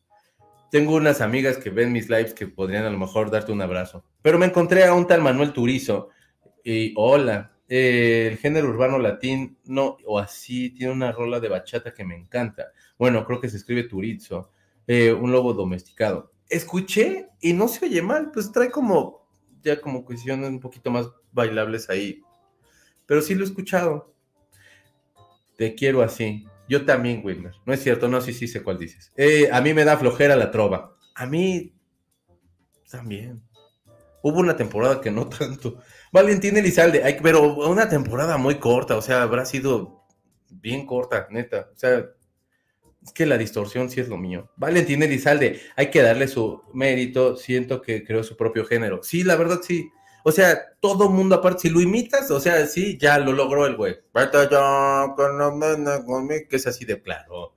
Tengo unas amigas que ven mis lives que podrían a lo mejor darte un abrazo. Pero me encontré a un tal Manuel Turizo y hola, eh, el género urbano latín, no, o así, tiene una rola de bachata que me encanta. Bueno, creo que se escribe Turizo, eh, un lobo domesticado escuché y no se oye mal, pues trae como ya como cuestiones un poquito más bailables ahí. Pero sí lo he escuchado. Te quiero así. Yo también, Wilmer. No es cierto, no, sí, sí sé cuál dices. Eh, a mí me da flojera la trova. A mí también. Hubo una temporada que no tanto. Valentín Elizalde, hay, pero una temporada muy corta, o sea, habrá sido bien corta, neta. O sea, es que la distorsión sí es lo mío. Valentín Elizalde, hay que darle su mérito, siento que creó su propio género. Sí, la verdad sí. O sea, todo mundo aparte, si lo imitas, o sea, sí, ya lo logró el güey. Que es así de claro.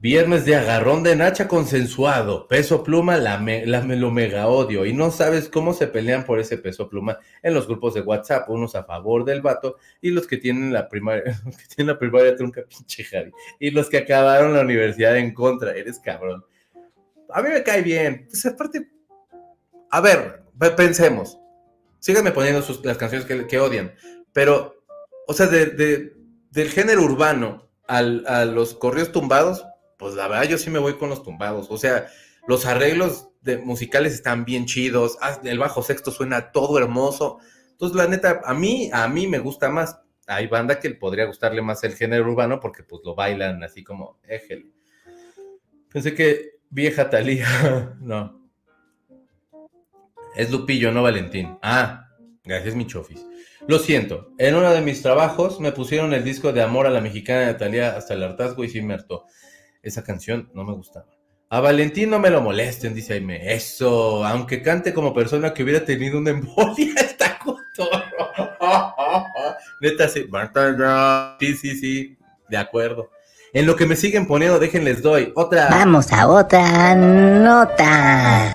Viernes de agarrón de Nacha consensuado. Peso pluma, la, me, la lo mega odio. Y no sabes cómo se pelean por ese peso pluma en los grupos de WhatsApp. Unos a favor del vato y los que tienen la primaria, que tienen la primaria trunca, pinche Javi. Y los que acabaron la universidad en contra. Eres cabrón. A mí me cae bien. Pues aparte, a ver, pensemos. Síganme poniendo las canciones que, que odian. Pero o sea, de, del género urbano a los corridos tumbados, pues la verdad yo sí me voy con los tumbados. O sea, los arreglos musicales están bien chidos, ah, el bajo sexto suena todo hermoso. Entonces, la neta, a mí, a mí me gusta más. Hay banda que podría gustarle más el género urbano porque pues lo bailan así como éjele. Pensé que vieja Talía, no. Es Lupillo, no Valentín. Ah, gracias, mi chofis. Lo siento, en uno de mis trabajos me pusieron el disco de Amor a la Mexicana de Talía hasta el hartazgo y sí me hartó. Esa canción no me gustaba. A Valentín no me lo molesten, dice Aime. Eso, aunque cante como persona que hubiera tenido una embolia, está cotorro. Neta, sí. Sí, sí, sí. De acuerdo. En lo que me siguen poniendo, déjenles doy otra. Vamos a otra nota.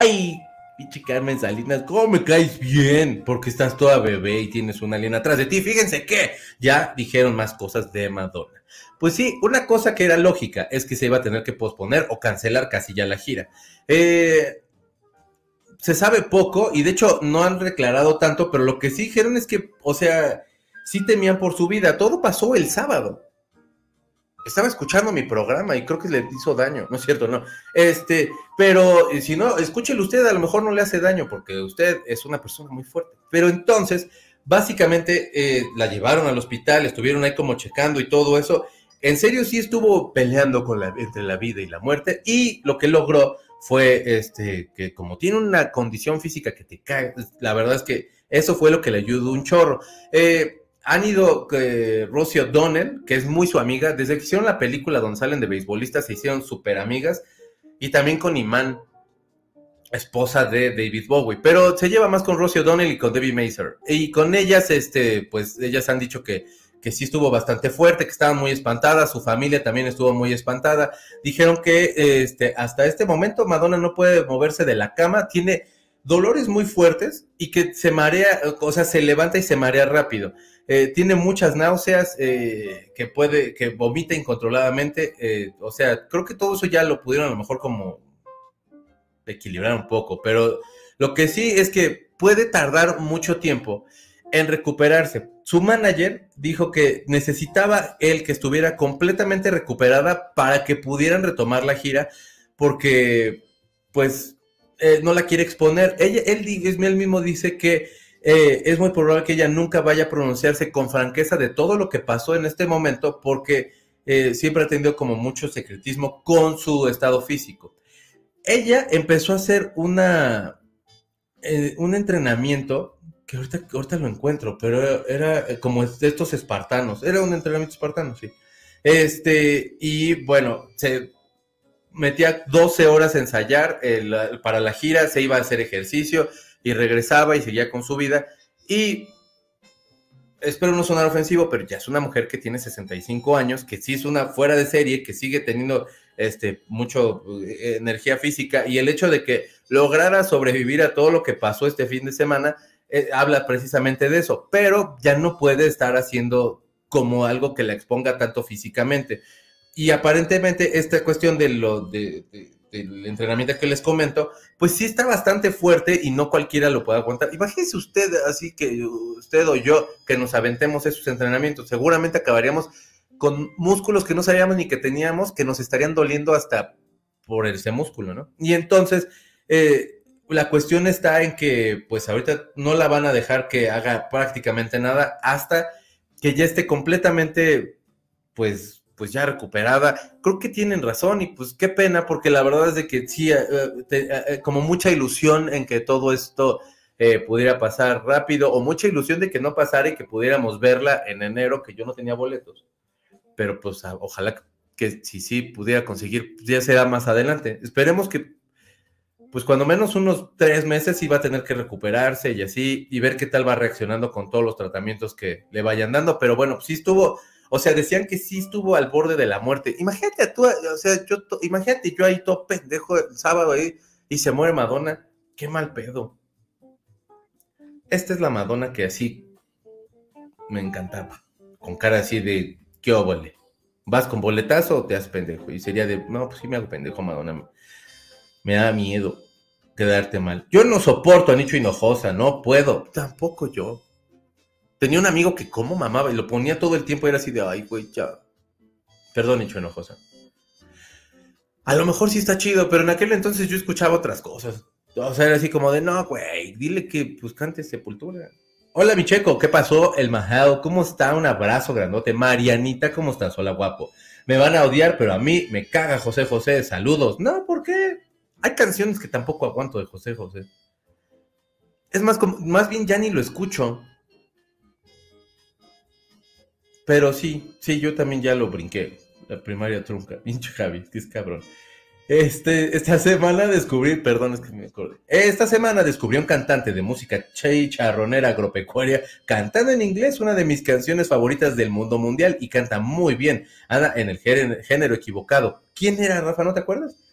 Ay, Pichi Carmen Salinas, ¿cómo me caes bien? Porque estás toda bebé y tienes una alien atrás de ti. Fíjense que ya dijeron más cosas de Madonna. Pues sí, una cosa que era lógica es que se iba a tener que posponer o cancelar casi ya la gira. Eh, se sabe poco y de hecho no han declarado tanto, pero lo que sí dijeron es que, o sea, sí temían por su vida. Todo pasó el sábado estaba escuchando mi programa y creo que le hizo daño, no es cierto, no. Este, pero eh, si no, escúchelo usted, a lo mejor no le hace daño porque usted es una persona muy fuerte. Pero entonces, básicamente eh, la llevaron al hospital, estuvieron ahí como checando y todo eso. En serio, sí estuvo peleando con la, entre la vida y la muerte y lo que logró fue este, que como tiene una condición física que te cae, la verdad es que eso fue lo que le ayudó un chorro. Eh, han ido eh, Rosie O'Donnell, que es muy su amiga, desde que hicieron la película donde salen de beisbolistas, se hicieron súper amigas, y también con Iman, esposa de David Bowie, pero se lleva más con Rosie O'Donnell y con Debbie Mazer. Y con ellas, este, pues ellas han dicho que, que sí estuvo bastante fuerte, que estaban muy espantadas, su familia también estuvo muy espantada. Dijeron que este, hasta este momento Madonna no puede moverse de la cama, tiene dolores muy fuertes y que se marea, o sea, se levanta y se marea rápido. Eh, tiene muchas náuseas, eh, que puede, que vomita incontroladamente, eh, o sea, creo que todo eso ya lo pudieron a lo mejor como equilibrar un poco, pero lo que sí es que puede tardar mucho tiempo en recuperarse. Su manager dijo que necesitaba él que estuviera completamente recuperada para que pudieran retomar la gira, porque pues no la quiere exponer. Ella, él, mismo dice que eh, es muy probable que ella nunca vaya a pronunciarse con franqueza de todo lo que pasó en este momento porque eh, siempre ha tenido como mucho secretismo con su estado físico. Ella empezó a hacer una, eh, un entrenamiento que ahorita, ahorita lo encuentro, pero era como de estos espartanos, era un entrenamiento espartano, sí. Este, y bueno, se metía 12 horas a ensayar para la gira, se iba a hacer ejercicio, y regresaba y seguía con su vida. Y espero no sonar ofensivo, pero ya es una mujer que tiene 65 años, que sí es una fuera de serie, que sigue teniendo este, mucho eh, energía física y el hecho de que lograra sobrevivir a todo lo que pasó este fin de semana, eh, habla precisamente de eso, pero ya no puede estar haciendo como algo que la exponga tanto físicamente. Y aparentemente esta cuestión de lo de, el entrenamiento que les comento, pues sí está bastante fuerte y no cualquiera lo puede aguantar. Imagínese usted, así que usted o yo, que nos aventemos esos entrenamientos, seguramente acabaríamos con músculos que no sabíamos ni que teníamos, que nos estarían doliendo hasta por ese músculo, ¿no? Y entonces, eh, la cuestión está en que, pues ahorita no la van a dejar que haga prácticamente nada hasta que ya esté completamente, pues, pues ya recuperada. Creo que tienen razón y pues qué pena porque la verdad es de que sí, eh, eh, eh, como mucha ilusión en que todo esto pudiera pasar rápido o mucha ilusión de que no pasara y que pudiéramos verla en enero, que yo no tenía boletos. Pero pues ojalá que si sí pudiera conseguir, ya será más adelante. Esperemos que pues cuando menos unos tres meses iba a tener que recuperarse y así, y ver qué tal va reaccionando con todos los tratamientos que le vayan dando. Pero bueno, sí estuvo, o sea, decían que sí estuvo al borde de la muerte. Imagínate tú, o sea, yo, imagínate yo ahí todo pendejo el sábado ahí y se muere Madonna. Qué mal pedo. Esta es la Madonna que así me encantaba. Con cara así de, ¿qué óvole? ¿Vas con boletazo o te haces pendejo? Y sería de, no, pues sí me hago pendejo, Madonna. Me da miedo quedarte mal. Yo no soporto a Nicho Hinojosa, no puedo. Tampoco yo. Tenía un amigo que como mamaba y lo ponía todo el tiempo y era así de, ay, güey, ya. Perdón, hecho enojosa. A lo mejor sí está chido, pero en aquel entonces yo escuchaba otras cosas. O sea, era así como de, no, güey, dile que pues cante Sepultura. Hola, mi checo, ¿qué pasó? El Majao, ¿cómo está? Un abrazo grandote. Marianita, ¿cómo estás? Hola, guapo. Me van a odiar, pero a mí me caga José José. Saludos. No, ¿por qué? Hay canciones que tampoco aguanto de José José. Es más, como, más bien ya ni lo escucho. Pero sí, sí, yo también ya lo brinqué. La primaria trunca. Pinche Javi, que es cabrón. Este, esta semana descubrí, perdón, es que me acordé. Esta semana descubrí un cantante de música charronera agropecuaria cantando en inglés una de mis canciones favoritas del mundo mundial y canta muy bien. Anda en el género equivocado. ¿Quién era, Rafa? ¿No te acuerdas?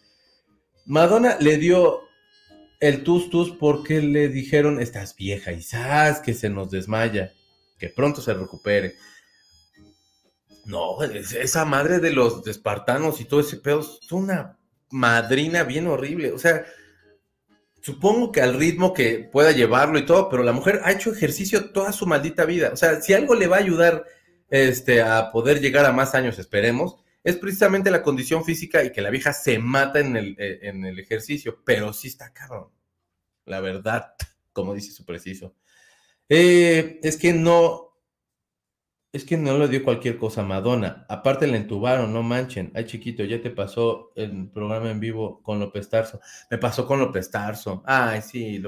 Madonna le dio el tus tus porque le dijeron, estás vieja y sabes que se nos desmaya, que pronto se recupere. No, esa madre de los espartanos y todo ese pedo es una madrina bien horrible. O sea, supongo que al ritmo que pueda llevarlo y todo, pero la mujer ha hecho ejercicio toda su maldita vida. O sea, si algo le va a ayudar este, a poder llegar a más años, esperemos, es precisamente la condición física y que la vieja se mata en el, eh, en el ejercicio, pero sí está cabrón. La verdad, como dice su preciso. Eh, es que no, es que no le dio cualquier cosa a Madonna. Aparte le entubaron, no manchen. Ay, chiquito, ya te pasó el programa en vivo con López Tarso. Me pasó con López Tarso. Ay, sí,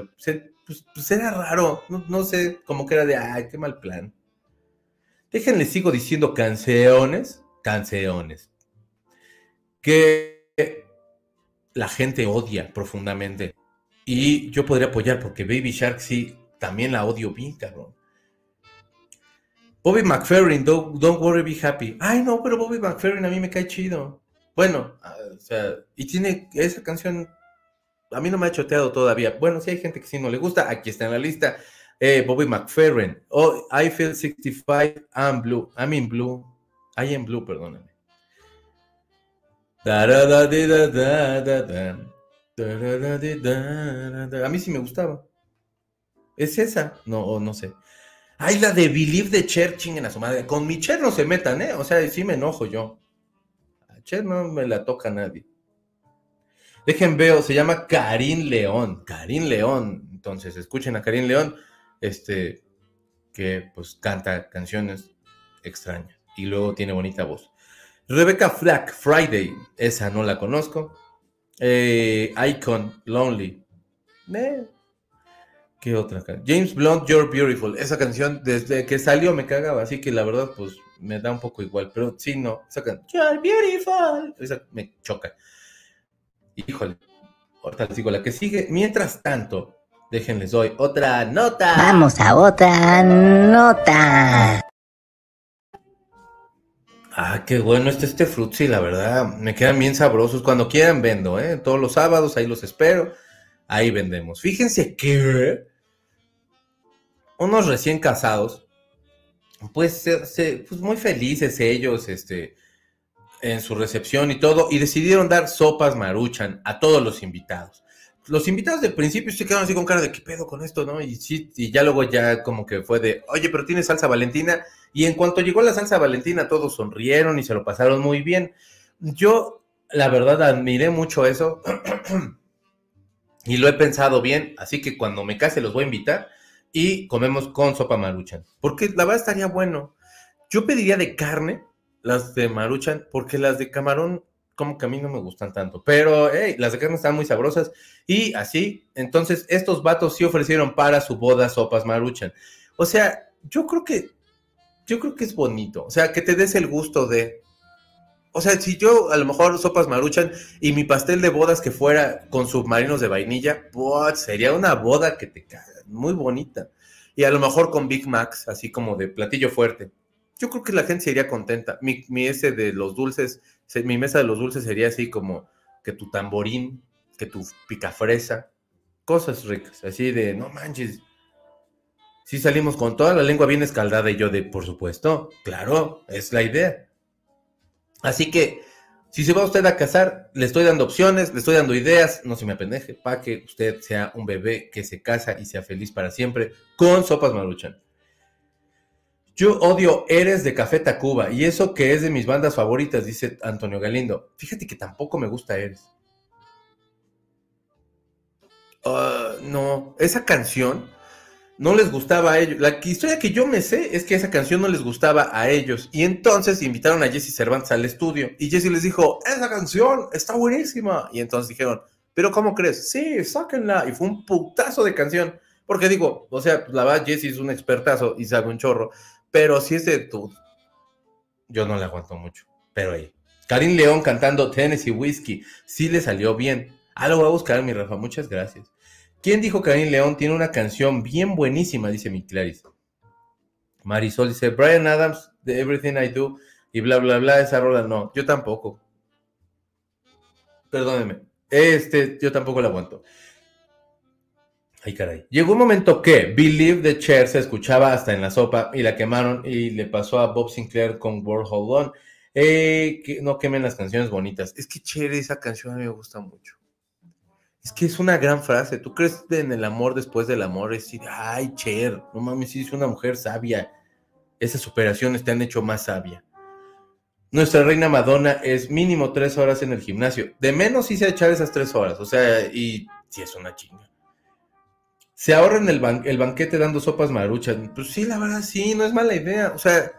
pues, pues, era raro. No, sé, como que era de, ay, qué mal plan. Déjenle, sigo diciendo canciones, canciones, que la gente odia profundamente. Y yo podría apoyar porque Baby Shark sí, también la odio bien, cabrón. Bobby McFerrin, don't, worry, be happy. Ay, no, pero Bobby McFerrin a mí me cae chido. Bueno, ah, o sea, y tiene esa canción, a mí no me ha choteado todavía. Bueno, si hay gente que sí no le gusta, aquí está en la lista. Eh, Bobby McFerrin. Oh, I feel 65, I'm blue. I'm in blue. I am blue, perdóname. A mí sí me gustaba. Es esa, no, no sé. Ay, la de Believe de Cher, chinguen a su madre. Con mi Cher no se metan, ¿eh? O sea, sí me enojo yo. A Cher no me la toca nadie. Dejen veo, se llama Karim León. Karim León. Entonces, escuchen a Karim León, este, que pues canta canciones extrañas. Y luego tiene bonita voz. Rebecca Flack, Friday. Esa no la conozco. Eh, Icon, Lonely. Eh, ¿Qué otra? James Blunt, You're Beautiful. Esa canción, desde que salió me cagaba, así que la verdad, pues me da un poco igual. Pero sí, no, esa canción, You're Beautiful. Esa me choca. Híjole, ahorita les digo la que sigue. Mientras tanto, déjenles doy otra nota. Vamos a otra nota. Ah, qué bueno este este frutzi, la verdad. Me quedan bien sabrosos. Cuando quieran vendo, ¿eh? Todos los sábados, ahí los espero. Ahí vendemos. Fíjense que unos recién casados, pues, pues muy felices ellos, este, en su recepción y todo, y decidieron dar sopas maruchan a todos los invitados. Los invitados de principio se quedaron así con cara de qué pedo con esto, ¿no? Y y ya luego ya como que fue de, oye, pero tiene salsa valentina. Y en cuanto llegó la salsa valentina, todos sonrieron y se lo pasaron muy bien. Yo, la verdad, admiré mucho eso. y lo he pensado bien, así que cuando me case los voy a invitar y comemos con sopa maruchan. Porque la verdad estaría bueno. Yo pediría de carne las de maruchan, porque las de camarón como que a mí no me gustan tanto. Pero las de carne están muy sabrosas. Y así, entonces estos vatos sí ofrecieron para su boda sopas maruchan. O sea, yo creo que, yo creo que es bonito. O sea, que te des el gusto de... O sea, si yo a lo mejor sopas maruchan y mi pastel de bodas que fuera con submarinos de vainilla, pues sería una boda que te caga muy bonita. Y a lo mejor con Big Macs, así como de platillo fuerte. Yo creo que la gente sería contenta. Mi, mi ese de los dulces, mi mesa de los dulces sería así como que tu tamborín, que tu picafresa, cosas ricas, así de, no manches. Si salimos con toda la lengua bien escaldada y yo de, por supuesto, claro, es la idea. Así que si se va usted a casar, le estoy dando opciones, le estoy dando ideas, no se me apendeje, para que usted sea un bebé que se casa y sea feliz para siempre con sopas maruchan. Yo odio Eres de Café Tacuba y eso que es de mis bandas favoritas, dice Antonio Galindo. Fíjate que tampoco me gusta Eres. Ah, no, esa canción no les gustaba a ellos. La historia que yo me sé es que esa canción no les gustaba a ellos. Y entonces invitaron a Jesse Cervantes al estudio. Y Jesse les dijo, esa canción está buenísima. Y entonces dijeron, pero ¿cómo crees? Sí, sáquenla. Y fue un putazo de canción. Porque digo, o sea, la verdad, Jesse es un expertazo y sabe un chorro. Pero si es de tú, yo no le aguanto mucho. Pero ahí. Karim León cantando Tennessee Whiskey. Sí le salió bien. Ah, lo voy a buscar, mi Rafa. Muchas gracias. ¿Quién dijo que Karim León tiene una canción bien buenísima? Dice mi Clarice. Marisol dice, Brian Adams, de Everything I Do, y bla, bla, bla, esa rola no. Yo tampoco. Perdóneme. Este, yo tampoco la aguanto. Ay, caray. Llegó un momento que Believe the Chair se escuchaba hasta en la sopa y la quemaron y le pasó a Bob Sinclair con World Hold On. Eh, que no quemen las canciones bonitas. Es que Cher, esa canción a mí me gusta mucho. Es que es una gran frase. ¿Tú crees en el amor después del amor? Es decir, ay, Cher, no mames, sí es una mujer sabia. Esas operaciones te han hecho más sabia. Nuestra reina Madonna es mínimo tres horas en el gimnasio. De menos sí se echar esas tres horas. O sea, y si es una chinga. Se ahorran el, el banquete dando sopas maruchas. Pues sí, la verdad, sí, no es mala idea. O sea,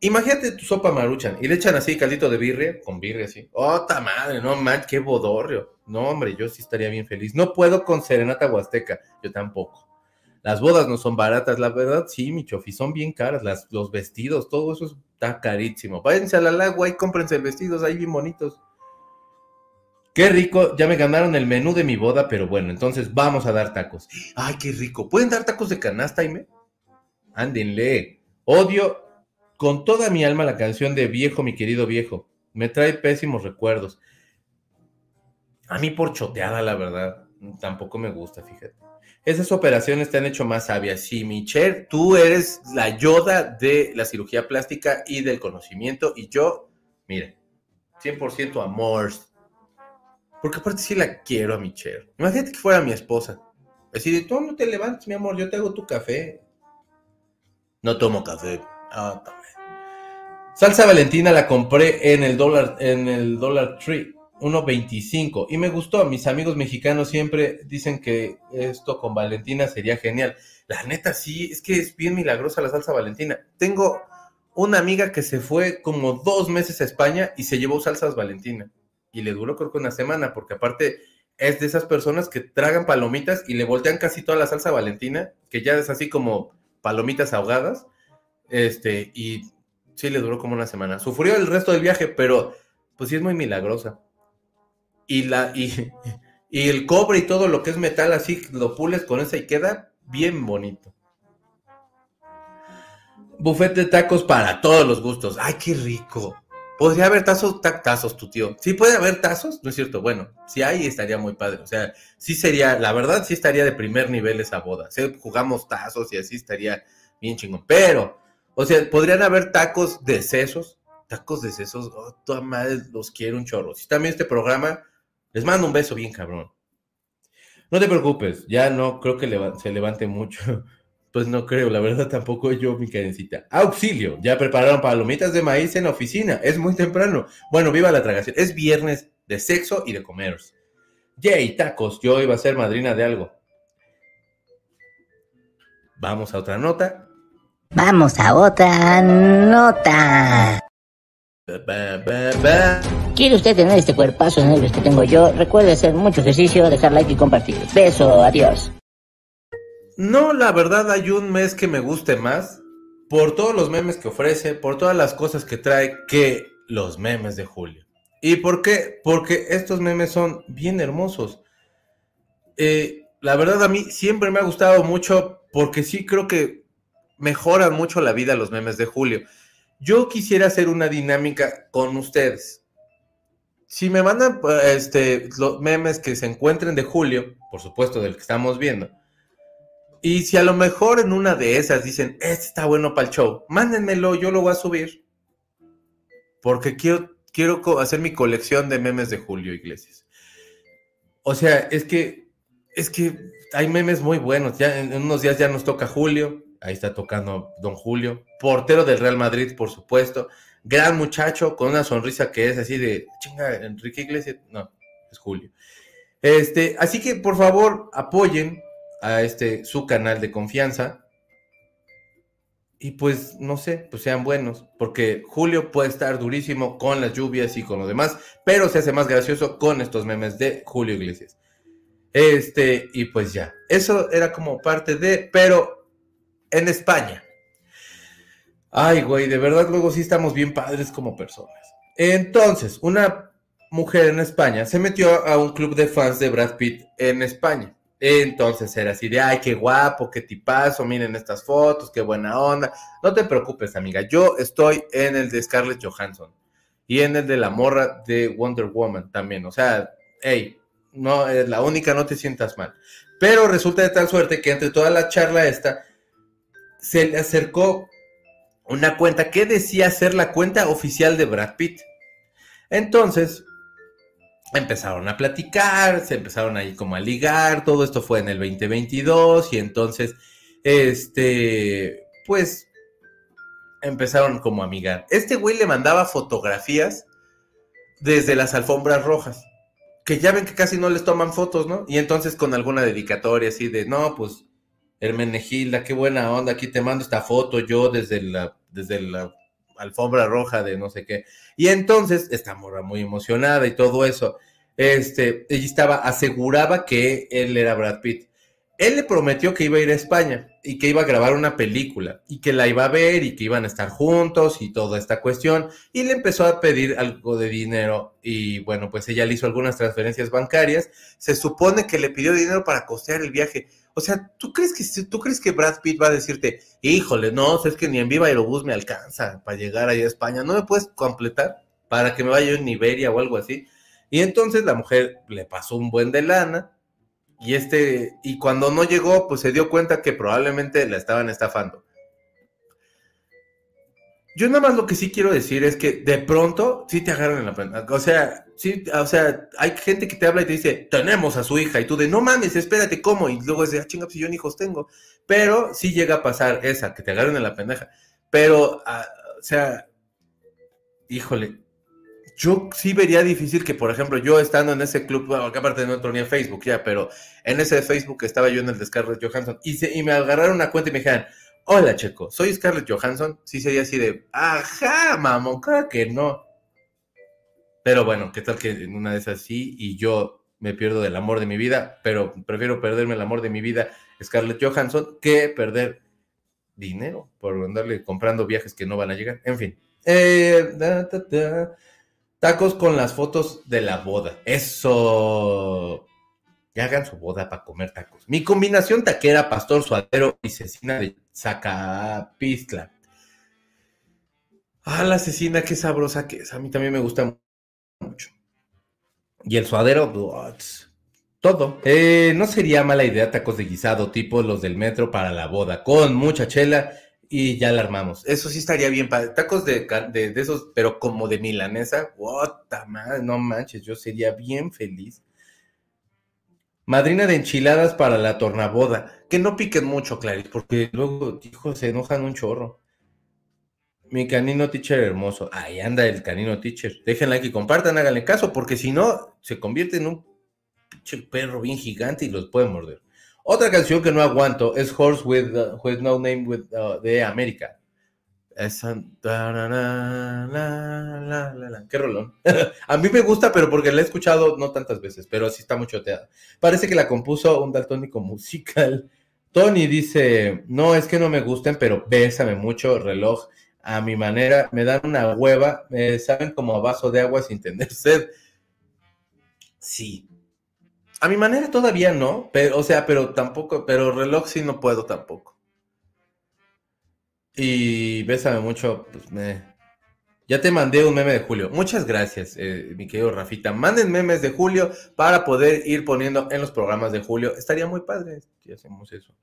imagínate tu sopa maruchan y le echan así caldito de birria, con birria así. ¡Ota madre! No man, qué bodorrio. No, hombre, yo sí estaría bien feliz. No puedo con Serenata Huasteca, yo tampoco. Las bodas no son baratas, la verdad, sí, mi chofi, son bien caras. Las, los vestidos, todo eso está carísimo. Váyanse a la agua y cómprense vestidos ahí bien bonitos. Qué rico, ya me ganaron el menú de mi boda, pero bueno, entonces vamos a dar tacos. Ay, qué rico. ¿Pueden dar tacos de canasta, Aime? Ándenle. Odio con toda mi alma la canción de Viejo, mi querido viejo. Me trae pésimos recuerdos. A mí por choteada, la verdad, tampoco me gusta, fíjate. Esas operaciones te han hecho más sabia. Sí, Michelle, tú eres la yoda de la cirugía plástica y del conocimiento. Y yo, mire, 100% amor. Porque aparte sí la quiero a Michelle. Imagínate que fuera mi esposa. Así de, tú no te levantes, mi amor, yo te hago tu café. No tomo café. Ah, Salsa Valentina la compré en el dólar, en el Dollar Tree 1.25 y me gustó. Mis amigos mexicanos siempre dicen que esto con Valentina sería genial. La neta, sí, es que es bien milagrosa la salsa Valentina. Tengo una amiga que se fue como dos meses a España y se llevó salsas Valentina. Y le duró creo que una semana, porque aparte es de esas personas que tragan palomitas y le voltean casi toda la salsa Valentina, que ya es así como palomitas ahogadas. Este, y sí le duró como una semana. Sufrió el resto del viaje, pero pues sí es muy milagrosa y, la, y, el cobre y todo lo que es metal así, lo pules con esa y queda bien bonito. Buffet de tacos para todos los gustos. ¡Ay, qué rico! ¿Podría haber tazos, tazos, tu tío? ¿Sí puede haber tazos? No es cierto. Bueno, si hay, estaría muy padre. O sea, sí sería, la verdad, sí estaría de primer nivel esa boda. Jugamos tazos y así estaría bien chingón. Pero, o sea, podrían haber tacos de sesos. Tacos de sesos, oh, toda madre, los quiero un chorro. Si también este programa les mando un beso bien cabrón. No te preocupes, ya no creo que se levante mucho. Pues no creo, la verdad tampoco yo, mi carencita. Auxilio, ya prepararon palomitas de maíz en la oficina. Es muy temprano. Bueno, viva la tragación. Es viernes de sexo y de comer. Yay, tacos, yo iba a ser madrina de algo. Vamos a otra nota. Vamos a otra nota. ¿Quiere usted tener este cuerpazo en el que tengo yo? Recuerde hacer mucho ejercicio, dejar like y compartir. Beso, adiós. No, la verdad hay un mes que me guste más por todos los memes que ofrece, por todas las cosas que trae, que los memes de Julio. ¿Y por qué? Porque estos memes son bien hermosos. Eh, la verdad a mí siempre me ha gustado mucho porque sí creo que mejoran mucho la vida los memes de Julio. Yo quisiera hacer una dinámica con ustedes. Si me mandan este, los memes que se encuentren de Julio, por supuesto del que estamos viendo, y si a lo mejor en una de esas dicen, este está bueno para el show, mándenmelo, yo lo voy a subir. Porque quiero, quiero hacer mi colección de memes de Julio Iglesias. O sea, es que, es que hay memes muy buenos. Ya en unos días ya nos toca Julio, ahí está tocando Don Julio, portero del Real Madrid, por supuesto, gran muchacho, con una sonrisa que es así de, chinga, Enrique Iglesias, no, es Julio. Este, así que por favor apoyen a este su canal de confianza. Y pues no sé, pues sean buenos, porque Julio puede estar durísimo con las lluvias y con lo demás, pero se hace más gracioso con estos memes de Julio Iglesias. Este, y pues ya, eso era como parte de, pero en España. Ay, güey, de verdad luego sí estamos bien padres como personas. Entonces, una mujer en España se metió a un club de fans de Brad Pitt en España. Entonces era así de, ay, qué guapo, qué tipazo, miren estas fotos, qué buena onda. No te preocupes, amiga, yo estoy en el de Scarlett Johansson y en el de la morra de Wonder Woman también. O sea, hey, no es la única, no te sientas mal. Pero resulta de tal suerte que entre toda la charla esta, se le acercó una cuenta que decía ser la cuenta oficial de Brad Pitt. Entonces, empezaron a platicar, se empezaron ahí como a ligar, todo esto fue en el 2022 y entonces, este, pues, empezaron como a amigar. Este güey le mandaba fotografías desde las alfombras rojas, que ya ven que casi no les toman fotos, ¿no? Y entonces con alguna dedicatoria así de, no, pues, Hermenegilda, qué buena onda, aquí te mando esta foto yo desde la, desde la alfombra roja de no sé qué. Y entonces, esta morra muy emocionada y todo eso, este, ella estaba, aseguraba que él era Brad Pitt. Él le prometió que iba a ir a España y que iba a grabar una película y que la iba a ver y que iban a estar juntos y toda esta cuestión. Y le empezó a pedir algo de dinero y bueno, pues ella le hizo algunas transferencias bancarias. Se supone que le pidió dinero para costear el viaje. O sea, ¿tú crees que, ¿tú crees que Brad Pitt va a decirte, híjole, no, es que ni en Viva Aerobús me alcanza para llegar allá a España, ¿no me puedes completar para que me vaya en Iberia o algo así? Y entonces la mujer le pasó un buen de lana y este, y cuando no llegó, pues se dio cuenta que probablemente la estaban estafando. Yo nada más lo que sí quiero decir es que de pronto sí te agarran en la pena. O sea, sí, o sea, hay gente que te habla y te dice, tenemos a su hija, y tú de, no mames, espérate, ¿cómo? Y luego es de, ah, chinga, si yo ni hijos tengo. Pero sí llega a pasar esa, que te agarren en la pendeja. Pero, ah, o sea, híjole, yo sí vería difícil que, por ejemplo, yo estando en ese club, bueno, que aparte no en Facebook ya, pero en ese Facebook estaba yo en el de Scarlett Johansson, y, y me agarraron una cuenta y me dijeran, Hola, Checo, soy Scarlett Johansson. Sí sería así de, ajá, mamón, claro que no. Pero bueno, ¿qué tal que en una de esas sí y yo me pierdo del amor de mi vida? Pero prefiero perderme el amor de mi vida, Scarlett Johansson, que perder dinero por andarle comprando viajes que no van a llegar. En fin. Eh, Tacos con las fotos de la boda. Eso y hagan su boda para comer tacos. Mi combinación taquera, pastor suadero y cecina de Zacapistla. Ah, la cecina, qué sabrosa que es. A mí también me gusta mucho. Y el suadero, todo. Eh, no sería mala idea tacos de guisado tipo los del metro para la boda, con mucha chela y ya la armamos. Eso sí estaría bien. Tacos de, de, de esos, pero como de milanesa. What madre, no manches, yo sería bien feliz. Madrina de enchiladas para la tornaboda. Que no piquen mucho, Clarice, porque luego, hijos, se enojan un chorro. Mi canino teacher hermoso. Ahí anda el canino teacher. Dejen like y compartan, háganle caso, porque si no, se convierte en un pinche perro bien gigante y los puede morder. Otra canción que no aguanto es Horse with, uh, No Name uh, de América. Esa. Qué rolón. a mí me gusta, pero porque la he escuchado no tantas veces, pero sí está muy choteada. Parece que la compuso un daltónico musical. Tony dice: No, es que no me gusten, pero bésame mucho, reloj. A mi manera, me dan una hueva, me saben como a vaso de agua sin tener sed. Sí. A mi manera todavía no, pero, o sea, pero tampoco, pero reloj sí no puedo tampoco. Y bésame mucho, pues me... Ya te mandé un meme de Julio. Muchas gracias, eh, mi querido Rafita. Manden memes de Julio para poder ir poniendo en los programas de Julio. Estaría muy padre si hacemos eso.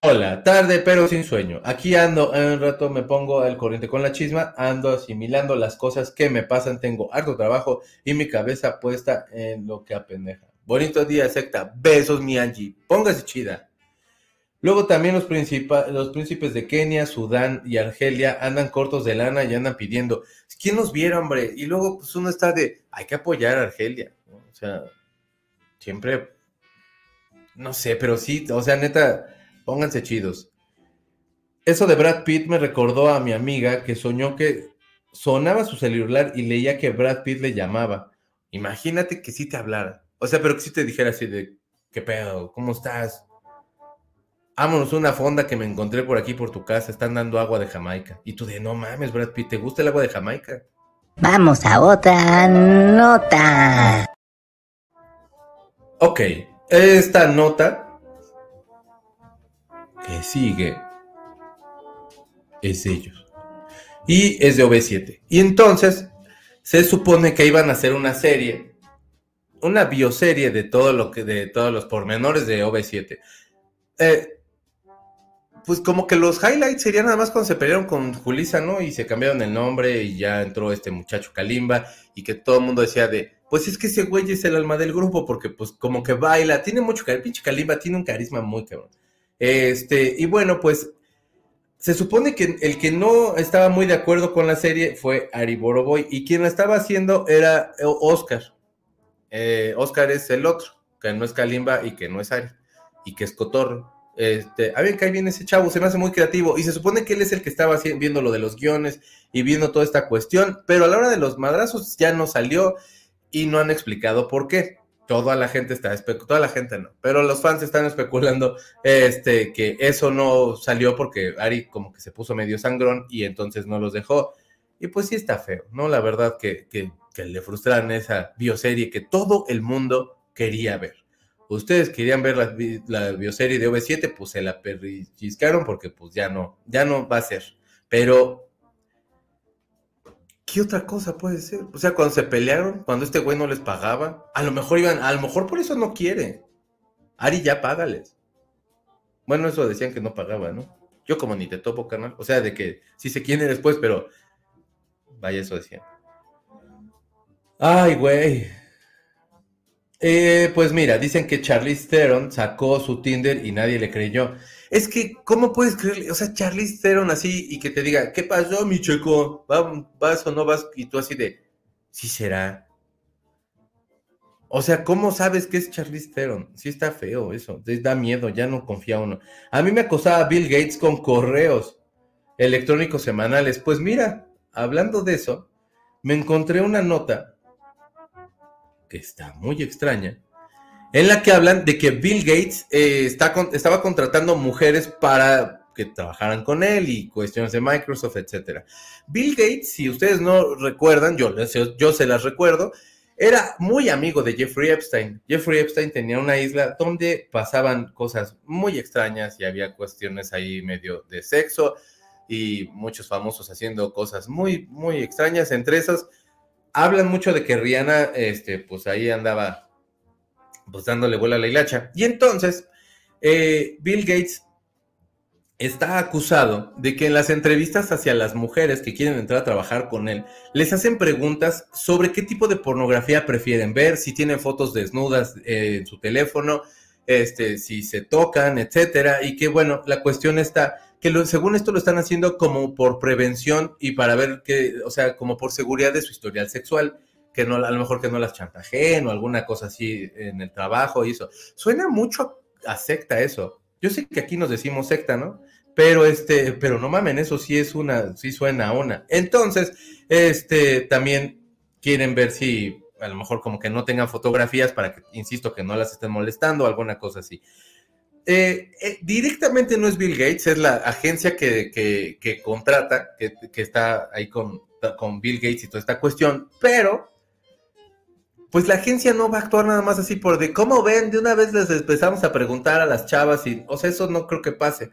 Hola, tarde pero sin sueño. Aquí ando, en un rato me pongo al corriente con la chisma, ando asimilando las cosas que me pasan, tengo harto trabajo y mi cabeza puesta en lo que apendeja. Bonito día, secta. Besos, mi Angie. Póngase chida. Luego también los, los príncipes de Kenia, Sudán y Argelia andan cortos de lana y andan pidiendo, ¿quién nos viera, hombre? Y luego pues uno está de, hay que apoyar a Argelia. O sea, siempre, no sé, pero sí, o sea, neta, pónganse chidos. Eso de Brad Pitt me recordó a mi amiga que soñó que sonaba su celular y leía que Brad Pitt le llamaba. Imagínate que sí te hablara. O sea, pero que sí te dijera así de, ¿qué pedo? ¿Cómo estás? Vámonos una fonda que me encontré por aquí por tu casa. Están dando agua de Jamaica. Y tú de, no mames, Brad Pitt, ¿te gusta el agua de Jamaica? Vamos a otra nota. Ok, esta nota que sigue es ellos. Y es de OV7. Y entonces se supone que iban a hacer una serie, una bioserie de todo lo que, de todos los pormenores de OV7. Eh, pues como que los highlights serían nada más cuando se pelearon con Julisa, ¿no? Y se cambiaron el nombre y ya entró este muchacho Kalimba y que todo el mundo decía de, pues es que ese güey es el alma del grupo porque pues como que baila, tiene mucho carisma, pinche Kalimba tiene un carisma muy cabrón. Este, y bueno, pues se supone que el que no estaba muy de acuerdo con la serie fue Ari Boroboy y quien la estaba haciendo era Oscar. Eh, Oscar es el otro, que no es Kalimba y que no es Ari y que es Cotorro. Este, a ver, que ahí viene ese chavo, se me hace muy creativo y se supone que él es el que estaba viendo lo de los guiones y viendo toda esta cuestión, pero a la hora de los madrazos ya no salió y no han explicado por qué toda la gente está, toda la gente no, pero los fans están especulando este, que eso no salió porque Ari como que se puso medio sangrón y entonces no los dejó. Y pues sí está feo, ¿no? La verdad que, que, le frustraron esa bioserie que todo el mundo quería ver. Ustedes querían ver la, la bioserie de OV7, pues se la perriscaron porque pues ya no, ya no va a ser. Pero ¿Qué otra cosa puede ser? O sea, cuando se pelearon, cuando este güey no les pagaba, a lo mejor iban, a lo mejor por eso no quiere. Ari, ya págales. Bueno, eso decían que no pagaba, ¿no? Yo como ni te topo, canal. O sea, de que sí se quiere después, pero vaya, eso decían. Ay, güey. Eh, pues mira, dicen que Charlize Theron sacó su Tinder y nadie le creyó. Es que, ¿cómo puedes creerle? O sea, Charlize Theron así y que te diga, ¿qué pasó, mi checo? ¿Vas o no vas? Y tú así de, sí será. O sea, ¿cómo sabes que es Charlize Theron? Sí está feo eso, da miedo, ya no confía uno. A mí me acosaba Bill Gates con correos electrónicos semanales. Pues mira, hablando de eso, me encontré una nota que está muy extraña, en la que hablan de que Bill Gates eh, está estaba contratando mujeres para que trabajaran con él y cuestiones de Microsoft, etcétera. Bill Gates, si ustedes no recuerdan, yo, yo se las recuerdo, era muy amigo de Jeffrey Epstein. Jeffrey Epstein tenía una isla donde pasaban cosas muy extrañas y había cuestiones ahí medio de sexo y muchos famosos haciendo cosas muy, muy extrañas. Entre esas, hablan mucho de que Rihanna, este, pues ahí andaba pues dándole vuelo a la hilacha. Y entonces, eh, Bill Gates está acusado de que en las entrevistas hacia las mujeres que quieren entrar a trabajar con él, les hacen preguntas sobre qué tipo de pornografía prefieren ver, si tienen fotos desnudas eh, en su teléfono, este, si se tocan, etcétera, y que bueno, la cuestión está que según esto lo están haciendo como por prevención y para ver que, o sea, como por seguridad de su historial sexual que no, a lo mejor que no las chantajeen o alguna cosa así en el trabajo y eso. Suena mucho a secta eso. Yo sé que aquí nos decimos secta, ¿no? Pero este, pero no mamen, eso sí es una, sí suena a una. Entonces, este, también quieren ver si a lo mejor como que no tengan fotografías para que, insisto, que no las estén molestando alguna cosa así. Eh, eh, directamente no es Bill Gates, es la agencia que, que, contrata, que, que, está ahí con, con Bill Gates y toda esta cuestión, pero pues la agencia no va a actuar nada más así por de cómo ven, de una vez les empezamos a preguntar a las chavas y, o sea, eso no creo que pase.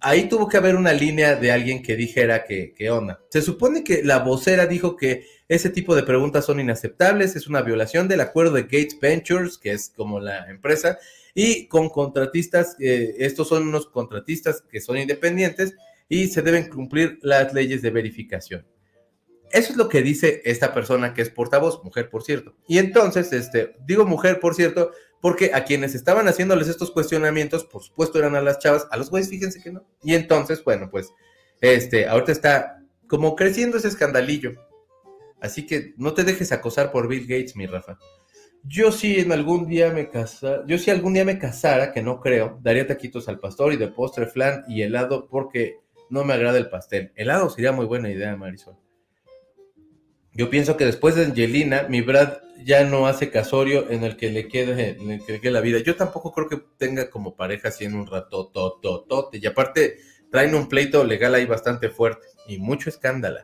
Ahí tuvo que haber una línea de alguien que dijera que, onda. Se supone que la vocera dijo que ese tipo de preguntas son inaceptables, es una violación del acuerdo de Gates Ventures, que es como la empresa, y con contratistas, eh, estos son unos contratistas que son independientes y se deben cumplir las leyes de verificación. Eso es lo que dice esta persona que es portavoz, mujer por cierto. Y entonces, este, digo mujer por cierto, porque a quienes estaban haciéndoles estos cuestionamientos, por supuesto eran a las chavas, a los güeyes fíjense que no. Y entonces, bueno, pues, este, ahorita está como creciendo ese escandalillo. Así que no te dejes acosar por Bill Gates, mi Rafa. Yo sí en algún día me casara, yo si algún día me casara, que no creo, daría taquitos al pastor y de postre flan y helado porque no me agrada el pastel. Helado sería muy buena idea, Marisol. Yo pienso que después de Angelina, mi Brad ya no hace casorio en el que le quede, le quede la vida. Yo tampoco creo que tenga como pareja así en un rato. Y aparte, traen un pleito legal ahí bastante fuerte y mucho escándalo.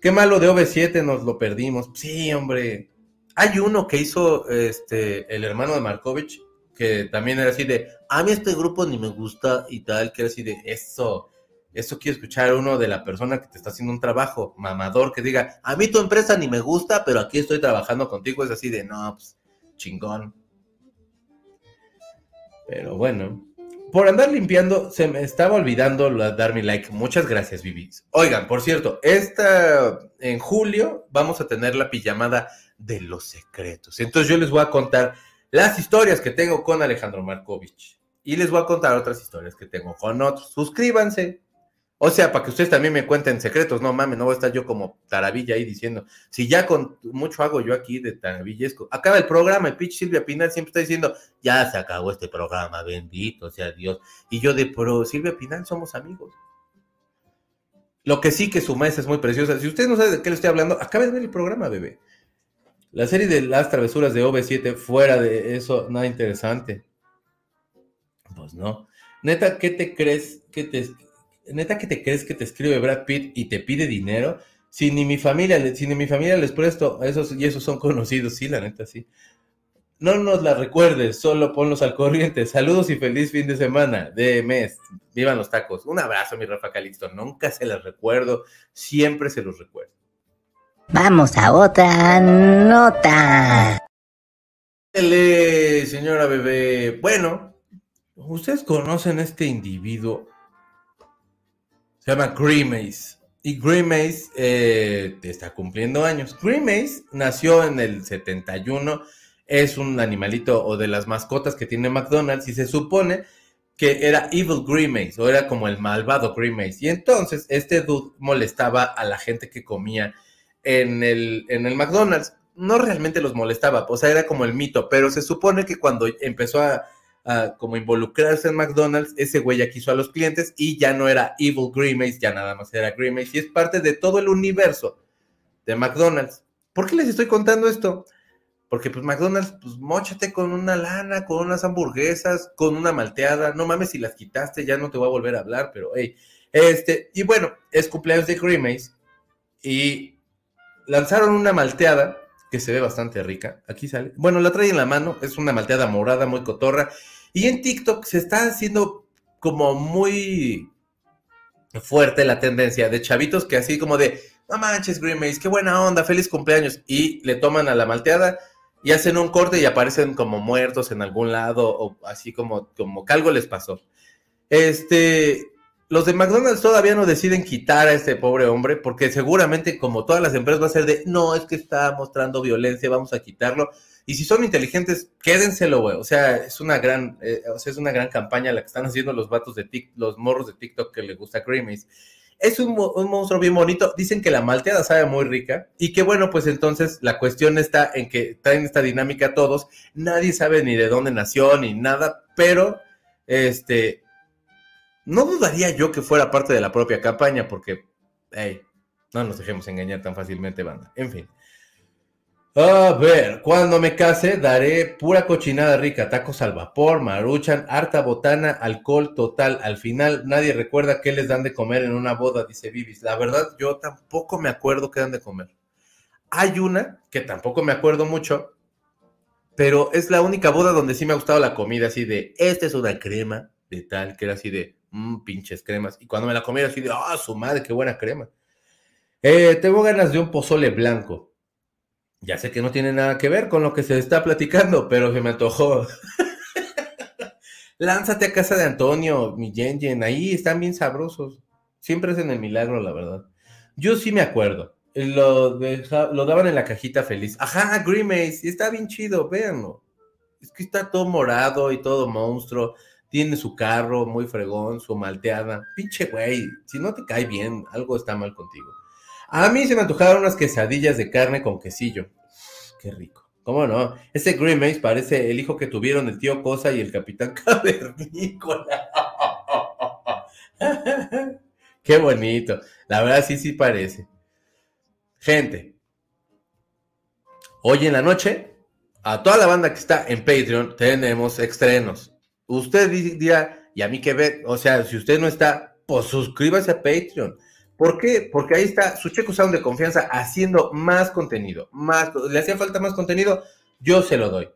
Qué malo de OV7, nos lo perdimos. Sí, hombre. Hay uno que hizo este el hermano de Markovich, que también era así de, a mí este grupo ni me gusta y tal, que era así de, eso, eso quiero escuchar uno de la persona que te está haciendo un trabajo, mamador, que diga, a mí tu empresa ni me gusta, pero aquí estoy trabajando contigo, es así de, no, pues, chingón. Pero bueno, por andar limpiando, se me estaba olvidando dar mi like. Muchas gracias, Vivi. Oigan, por cierto, esta en julio vamos a tener la pijamada de los secretos. Entonces yo les voy a contar las historias que tengo con Alejandro Markovich. Y les voy a contar otras historias que tengo con otros. Suscríbanse, o sea, para que ustedes también me cuenten secretos, no mames, no voy a estar yo como taravilla ahí diciendo, si ya con mucho hago yo aquí de taravillesco. Acaba el programa, el pitch Silvia Pinal siempre está diciendo, ya se acabó este programa, bendito sea Dios. Y yo de, pero Silvia Pinal somos amigos. Lo que sí que su maestra es muy preciosa. Si ustedes no saben de qué le estoy hablando, acabe de ver el programa, bebé. La serie de las travesuras de OV7, fuera de eso, nada interesante. Pues no. Neta, ¿qué te crees que te neta que te crees que te escribe Brad Pitt y te pide dinero, si ni mi familia, si ni mi familia les presto, esos y esos son conocidos, sí, la neta, sí. No nos la recuerdes, solo ponlos al corriente. Saludos y feliz fin de semana, de mes. Vivan los tacos. Un abrazo, mi Rafa Calixto. Nunca se las recuerdo, siempre se los recuerdo. Vamos a otra nota. señora bebé. Bueno, ustedes conocen este individuo se llama Grimace. Y Grimace eh, está cumpliendo años. Grimace nació en el 71. Es un animalito o de las mascotas que tiene McDonald's y se supone que era Evil Grimace o era como el malvado Grimace. Y entonces este dude molestaba a la gente que comía en el, en el McDonald's. No realmente los molestaba, o sea, era como el mito, pero se supone que cuando empezó a como involucrarse en McDonald's, ese güey ya quiso a los clientes y ya no era Evil Grimace, ya nada más era Grimace y es parte de todo el universo de McDonald's. ¿Por qué les estoy contando esto? Porque pues McDonald's, pues mochate con una lana, con unas hamburguesas, con una malteada. No mames, si las quitaste ya no te voy a volver a hablar, pero hey. Este, y bueno, es cumpleaños de Grimace y lanzaron una malteada que se ve bastante rica. Aquí sale. Bueno, la trae en la mano, es una malteada morada muy cotorra. Y en TikTok se está haciendo como muy fuerte la tendencia de chavitos que así como de, no manches, Grimace, qué buena onda, feliz cumpleaños. Y le toman a la malteada y hacen un corte y aparecen como muertos en algún lado o así como, como que algo les pasó. Este, los de McDonald's todavía no deciden quitar a este pobre hombre porque seguramente como todas las empresas va a ser de, no, es que está mostrando violencia, vamos a quitarlo. Y si son inteligentes, quédenselo, güey. O sea, es una gran, eh, o sea, es una gran campaña la que están haciendo los vatos de los morros de TikTok que le gusta Creamies. Es un, monstruo bien bonito. Dicen que la malteada sabe muy rica y que bueno, pues entonces la cuestión está en que traen esta dinámica todos. Nadie sabe ni de dónde nació ni nada, pero este, no dudaría yo que fuera parte de la propia campaña, porque, hey, no nos dejemos engañar tan fácilmente, banda. En fin. A ver, cuando me case, daré pura cochinada rica, tacos al vapor, maruchan, harta botana, alcohol total. Al final, nadie recuerda qué les dan de comer en una boda, dice Vivis. La verdad, yo tampoco me acuerdo qué dan de comer. Hay una que tampoco me acuerdo mucho, pero es la única boda donde sí me ha gustado la comida, así de, esta es una crema de tal, que era así de, mmm, pinches cremas. Y cuando me la comí así de, ah, su madre, qué buena crema. Eh, tengo ganas de un pozole blanco. Ya sé que no tiene nada que ver con lo que se está platicando, pero se me antojó. Lánzate a casa de Antonio, mi Yen ahí están bien sabrosos. Siempre hacen el milagro, la verdad. Yo sí me acuerdo. Lo, lo daban en la cajita feliz. Ajá, Grimace, está bien chido, véanlo. Es que está todo morado y todo monstruo. Tiene su carro muy fregón, su malteada. Pinche güey, si no te cae bien, algo está mal contigo. A mí se me antojaron unas quesadillas de carne con quesillo. Qué rico. ¿Cómo no? Ese Green Maze parece el hijo que tuvieron el tío Cosa y el capitán Cavernícola. Qué bonito. La verdad sí, sí parece. Gente, hoy en la noche, a toda la banda que está en Patreon, tenemos estrenos. Usted dirá, y a mí que ve, o sea, si usted no está, pues suscríbase a Patreon. ¿Por qué? Porque ahí está su Checo Sound de confianza haciendo más contenido. Más, ¿Le hacía falta más contenido? Yo se lo doy.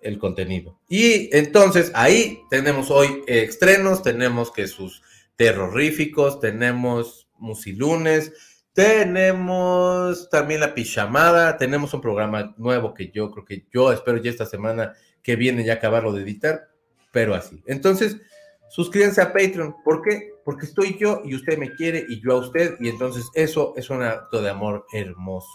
El contenido. Y entonces ahí tenemos hoy estrenos, tenemos que sus terroríficos, tenemos musilunes, tenemos también la pijamada, tenemos un programa nuevo que yo creo que yo espero ya esta semana que viene ya acabarlo de editar, pero así. Entonces, suscríbanse a Patreon. ¿Por qué? Porque estoy yo y usted me quiere y yo a usted, y entonces eso es un acto de amor hermoso.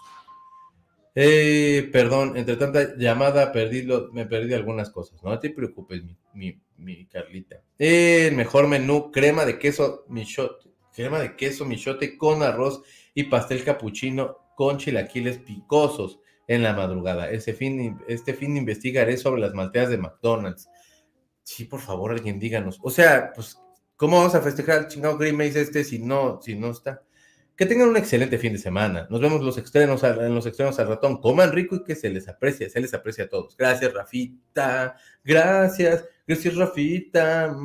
Eh, perdón, entre tanta llamada perdí me perdí algunas cosas. No te preocupes, mi, mi, Carlita. el mejor menú, crema de queso michote, crema de queso michote con arroz y pastel capuchino con chilaquiles picosos en la madrugada. Ese fin, este fin investigaré sobre las malteas de McDonald's. Sí, por favor, alguien díganos. O sea, pues, ¿cómo vamos a festejar el chingado Green Maze este si no, si no está? Que tengan un excelente fin de semana. Nos vemos los estrenos, en los estrenos al ratón. Coman rico y que se les aprecie, se les aprecia a todos. Gracias, Rafita. Gracias, gracias, Rafita.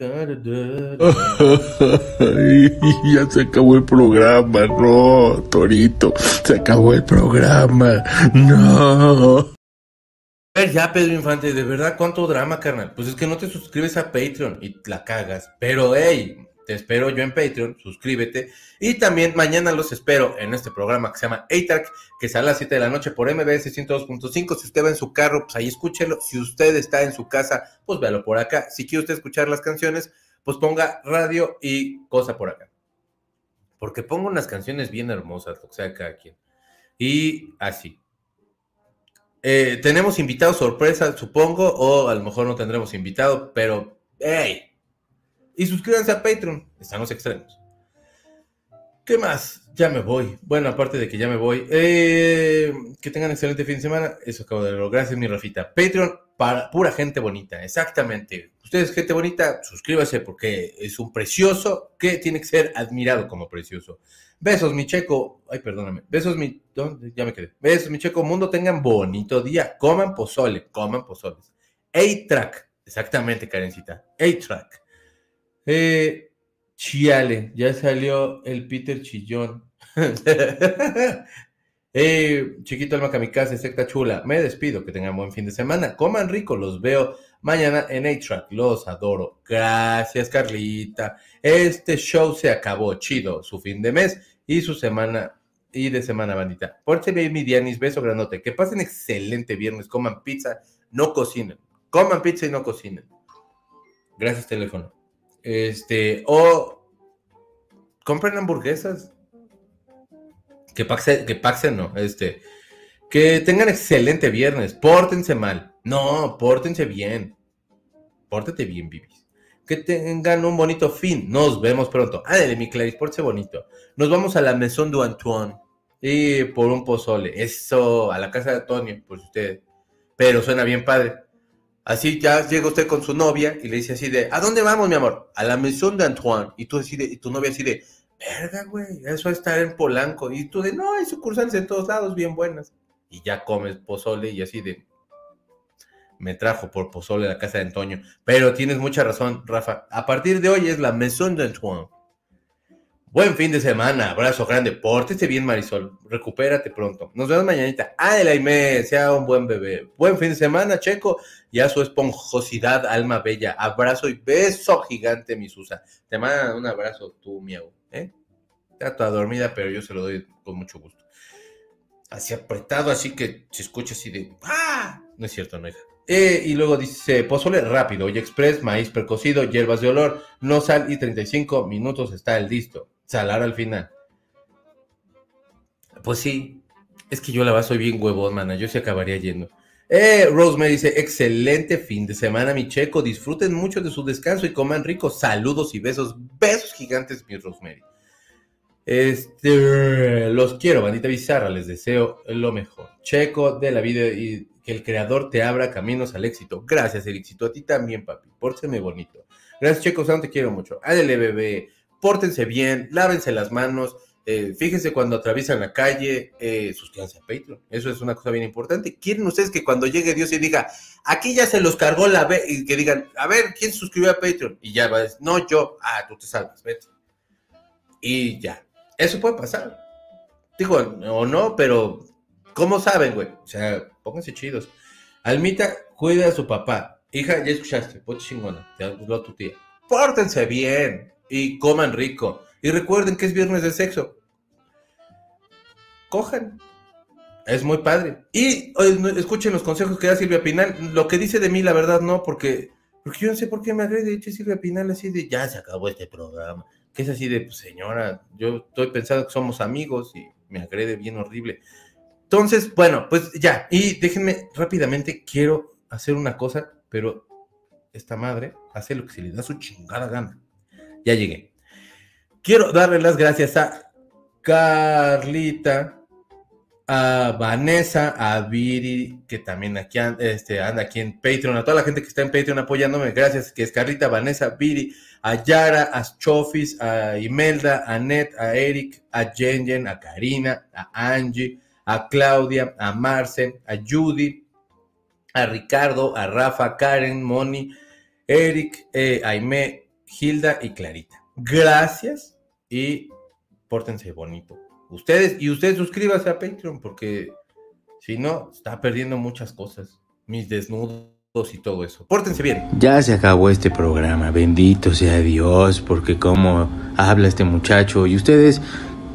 ya se acabó el programa, no, Torito, se acabó el programa, no. Ver, ya, Pedro Infante, de verdad, ¿cuánto drama, carnal? Pues es que no te suscribes a Patreon y la cagas, pero hey, te espero yo en Patreon, suscríbete. Y también mañana los espero en este programa que se llama ATAC, que sale a las 7 de la noche por MBS 102.5. Si usted va en su carro, pues ahí escúchelo. Si usted está en su casa, pues véalo por acá. Si quiere usted escuchar las canciones, pues ponga radio y cosa por acá. Porque pongo unas canciones bien hermosas, lo que sea cada quien. Y así. Eh, tenemos invitados sorpresa, supongo, o a lo mejor no tendremos invitado, pero ¡hey! Y suscríbanse a Patreon, están los extremos. ¿Qué más? Ya me voy. Bueno, aparte de que ya me voy, eh, que tengan excelente fin de semana. Eso acabo de verlo. Gracias, mi Rafita. Patreon para pura gente bonita, exactamente. Ustedes, gente bonita, suscríbase porque es un precioso que tiene que ser admirado como precioso. Besos, mi checo. Ay, perdóname. Besos, mi. Ya me quedé. Besos, mi checo. Mundo, tengan bonito día. Coman pozole, coman pozoles. A-Track. Exactamente, Karencita. A-Track. Eh, chiale, ya salió el Peter Chillón. eh, chiquito alma kamikaze, secta chula. Me despido, que tengan buen fin de semana. Coman rico, los veo mañana en A-Track. Los adoro. Gracias, Carlita. Este show se acabó. Chido. Su fin de mes y su semana y de semana, bandita. Pórtense bien, mi Dianis. Beso grandote. Que pasen excelente viernes. Coman pizza, no cocinen. Coman pizza y no cocinen. Gracias, teléfono. Este, o compren hamburguesas. Que paxen, que paxen no, este. Que tengan excelente viernes. Pórtense mal. No, pórtense bien. Pórtate bien, Bibis. Que tengan un bonito fin. Nos vemos pronto. Ándale, mi Clarice, pórtese bonito. Nos vamos a la Maison du Antoine. Y por un pozole. Eso, a la casa de Antonio, pues usted. Pero suena bien padre. Así ya llega usted con su novia y le dice así de, ¿a dónde vamos, mi amor? A la Maison de Antoine. Y tú así y tu novia así de, verga, güey, eso es estar en Polanco. Y tú de, no, hay sucursales en todos lados bien buenas. Y ya comes pozole y así de, me trajo por pozole a la casa de Antonio. Pero tienes mucha razón, Rafa. A partir de hoy es la Maison de Antoine. Buen fin de semana, abrazo grande, pórtese bien Marisol, recupérate pronto. Nos vemos mañanita. Aime, sea un buen bebé. Buen fin de semana, Checo, y a su esponjosidad, alma bella. Abrazo y beso gigante, mi Susa. Te manda un abrazo tú, miau, ¿eh? Está toda dormida, pero yo se lo doy con mucho gusto. Así apretado, así que se escucha así de ¡Ah! No es cierto, no hija. Eh, y luego dice, pozole rápido, y express, maíz precocido, hierbas de olor, no sal y 35 minutos está el listo salar al final. Pues sí, es que yo la verdad soy bien huevón, mana, yo se acabaría yendo. Eh, Rosemary dice, excelente fin de semana, mi checo. Disfruten mucho de su descanso y coman rico. Saludos y besos. Besos gigantes, mi Rosemary. Este, los quiero, bandita bizarra. Les deseo lo mejor. Checo de la vida y que el creador te abra caminos al éxito. Gracias, el éxito. A ti también, papi. Pórteme bonito. Gracias, Checo. Sound, te quiero mucho. Ándale, bebé. Pórtense bien. Lávense las manos eh, fíjense cuando atraviesan la calle, eh, suscríbanse a Patreon. Eso es una cosa bien importante. ¿Quieren ustedes que cuando llegue Dios y diga, aquí ya se los cargó la B, y que digan, a ver, ¿quién suscribió a Patreon? Y ya va a decir, no, yo, ah, tú te salvas, vete. Y ya. Eso puede pasar. Digo, o no, pero ¿cómo saben, güey? O sea, pónganse chidos. Almita, cuida a su papá. Hija, ya escuchaste, ponte chingona, te habló tu tía. Pórtense bien y coman rico. Y recuerden que es viernes de sexo. Cojan. Es muy padre. Y escuchen los consejos que da Silvia Pinal. Lo que dice de mí, la verdad, no, porque, porque yo no sé por qué me agrede. De Silvia Pinal así de, ya se acabó este programa. Que es así de, pues, señora, yo estoy pensando que somos amigos y me agrede bien horrible. Entonces, bueno, pues ya. Y déjenme rápidamente, quiero hacer una cosa, pero esta madre hace lo que se le da su chingada gana. Ya llegué. Quiero darle las gracias a Carlita, a Vanessa, a Viri, que también aquí este, anda aquí en Patreon, a toda la gente que está en Patreon apoyándome, gracias, que es Carlita, Vanessa, Viri, a Yara, a Chofis, a Imelda, a Net, a Eric, a Jenjen, a Karina, a Angie, a Claudia, a Marce, a Judy, a Ricardo, a Rafa, Karen, Moni, Eric, eh, Aime, Hilda y Clarita. Gracias y pórtense bonito. Ustedes, y ustedes suscríbanse a Patreon porque si no, está perdiendo muchas cosas. Mis desnudos y todo eso. Pórtense bien. Ya se acabó este programa. Bendito sea Dios, porque como habla este muchacho y ustedes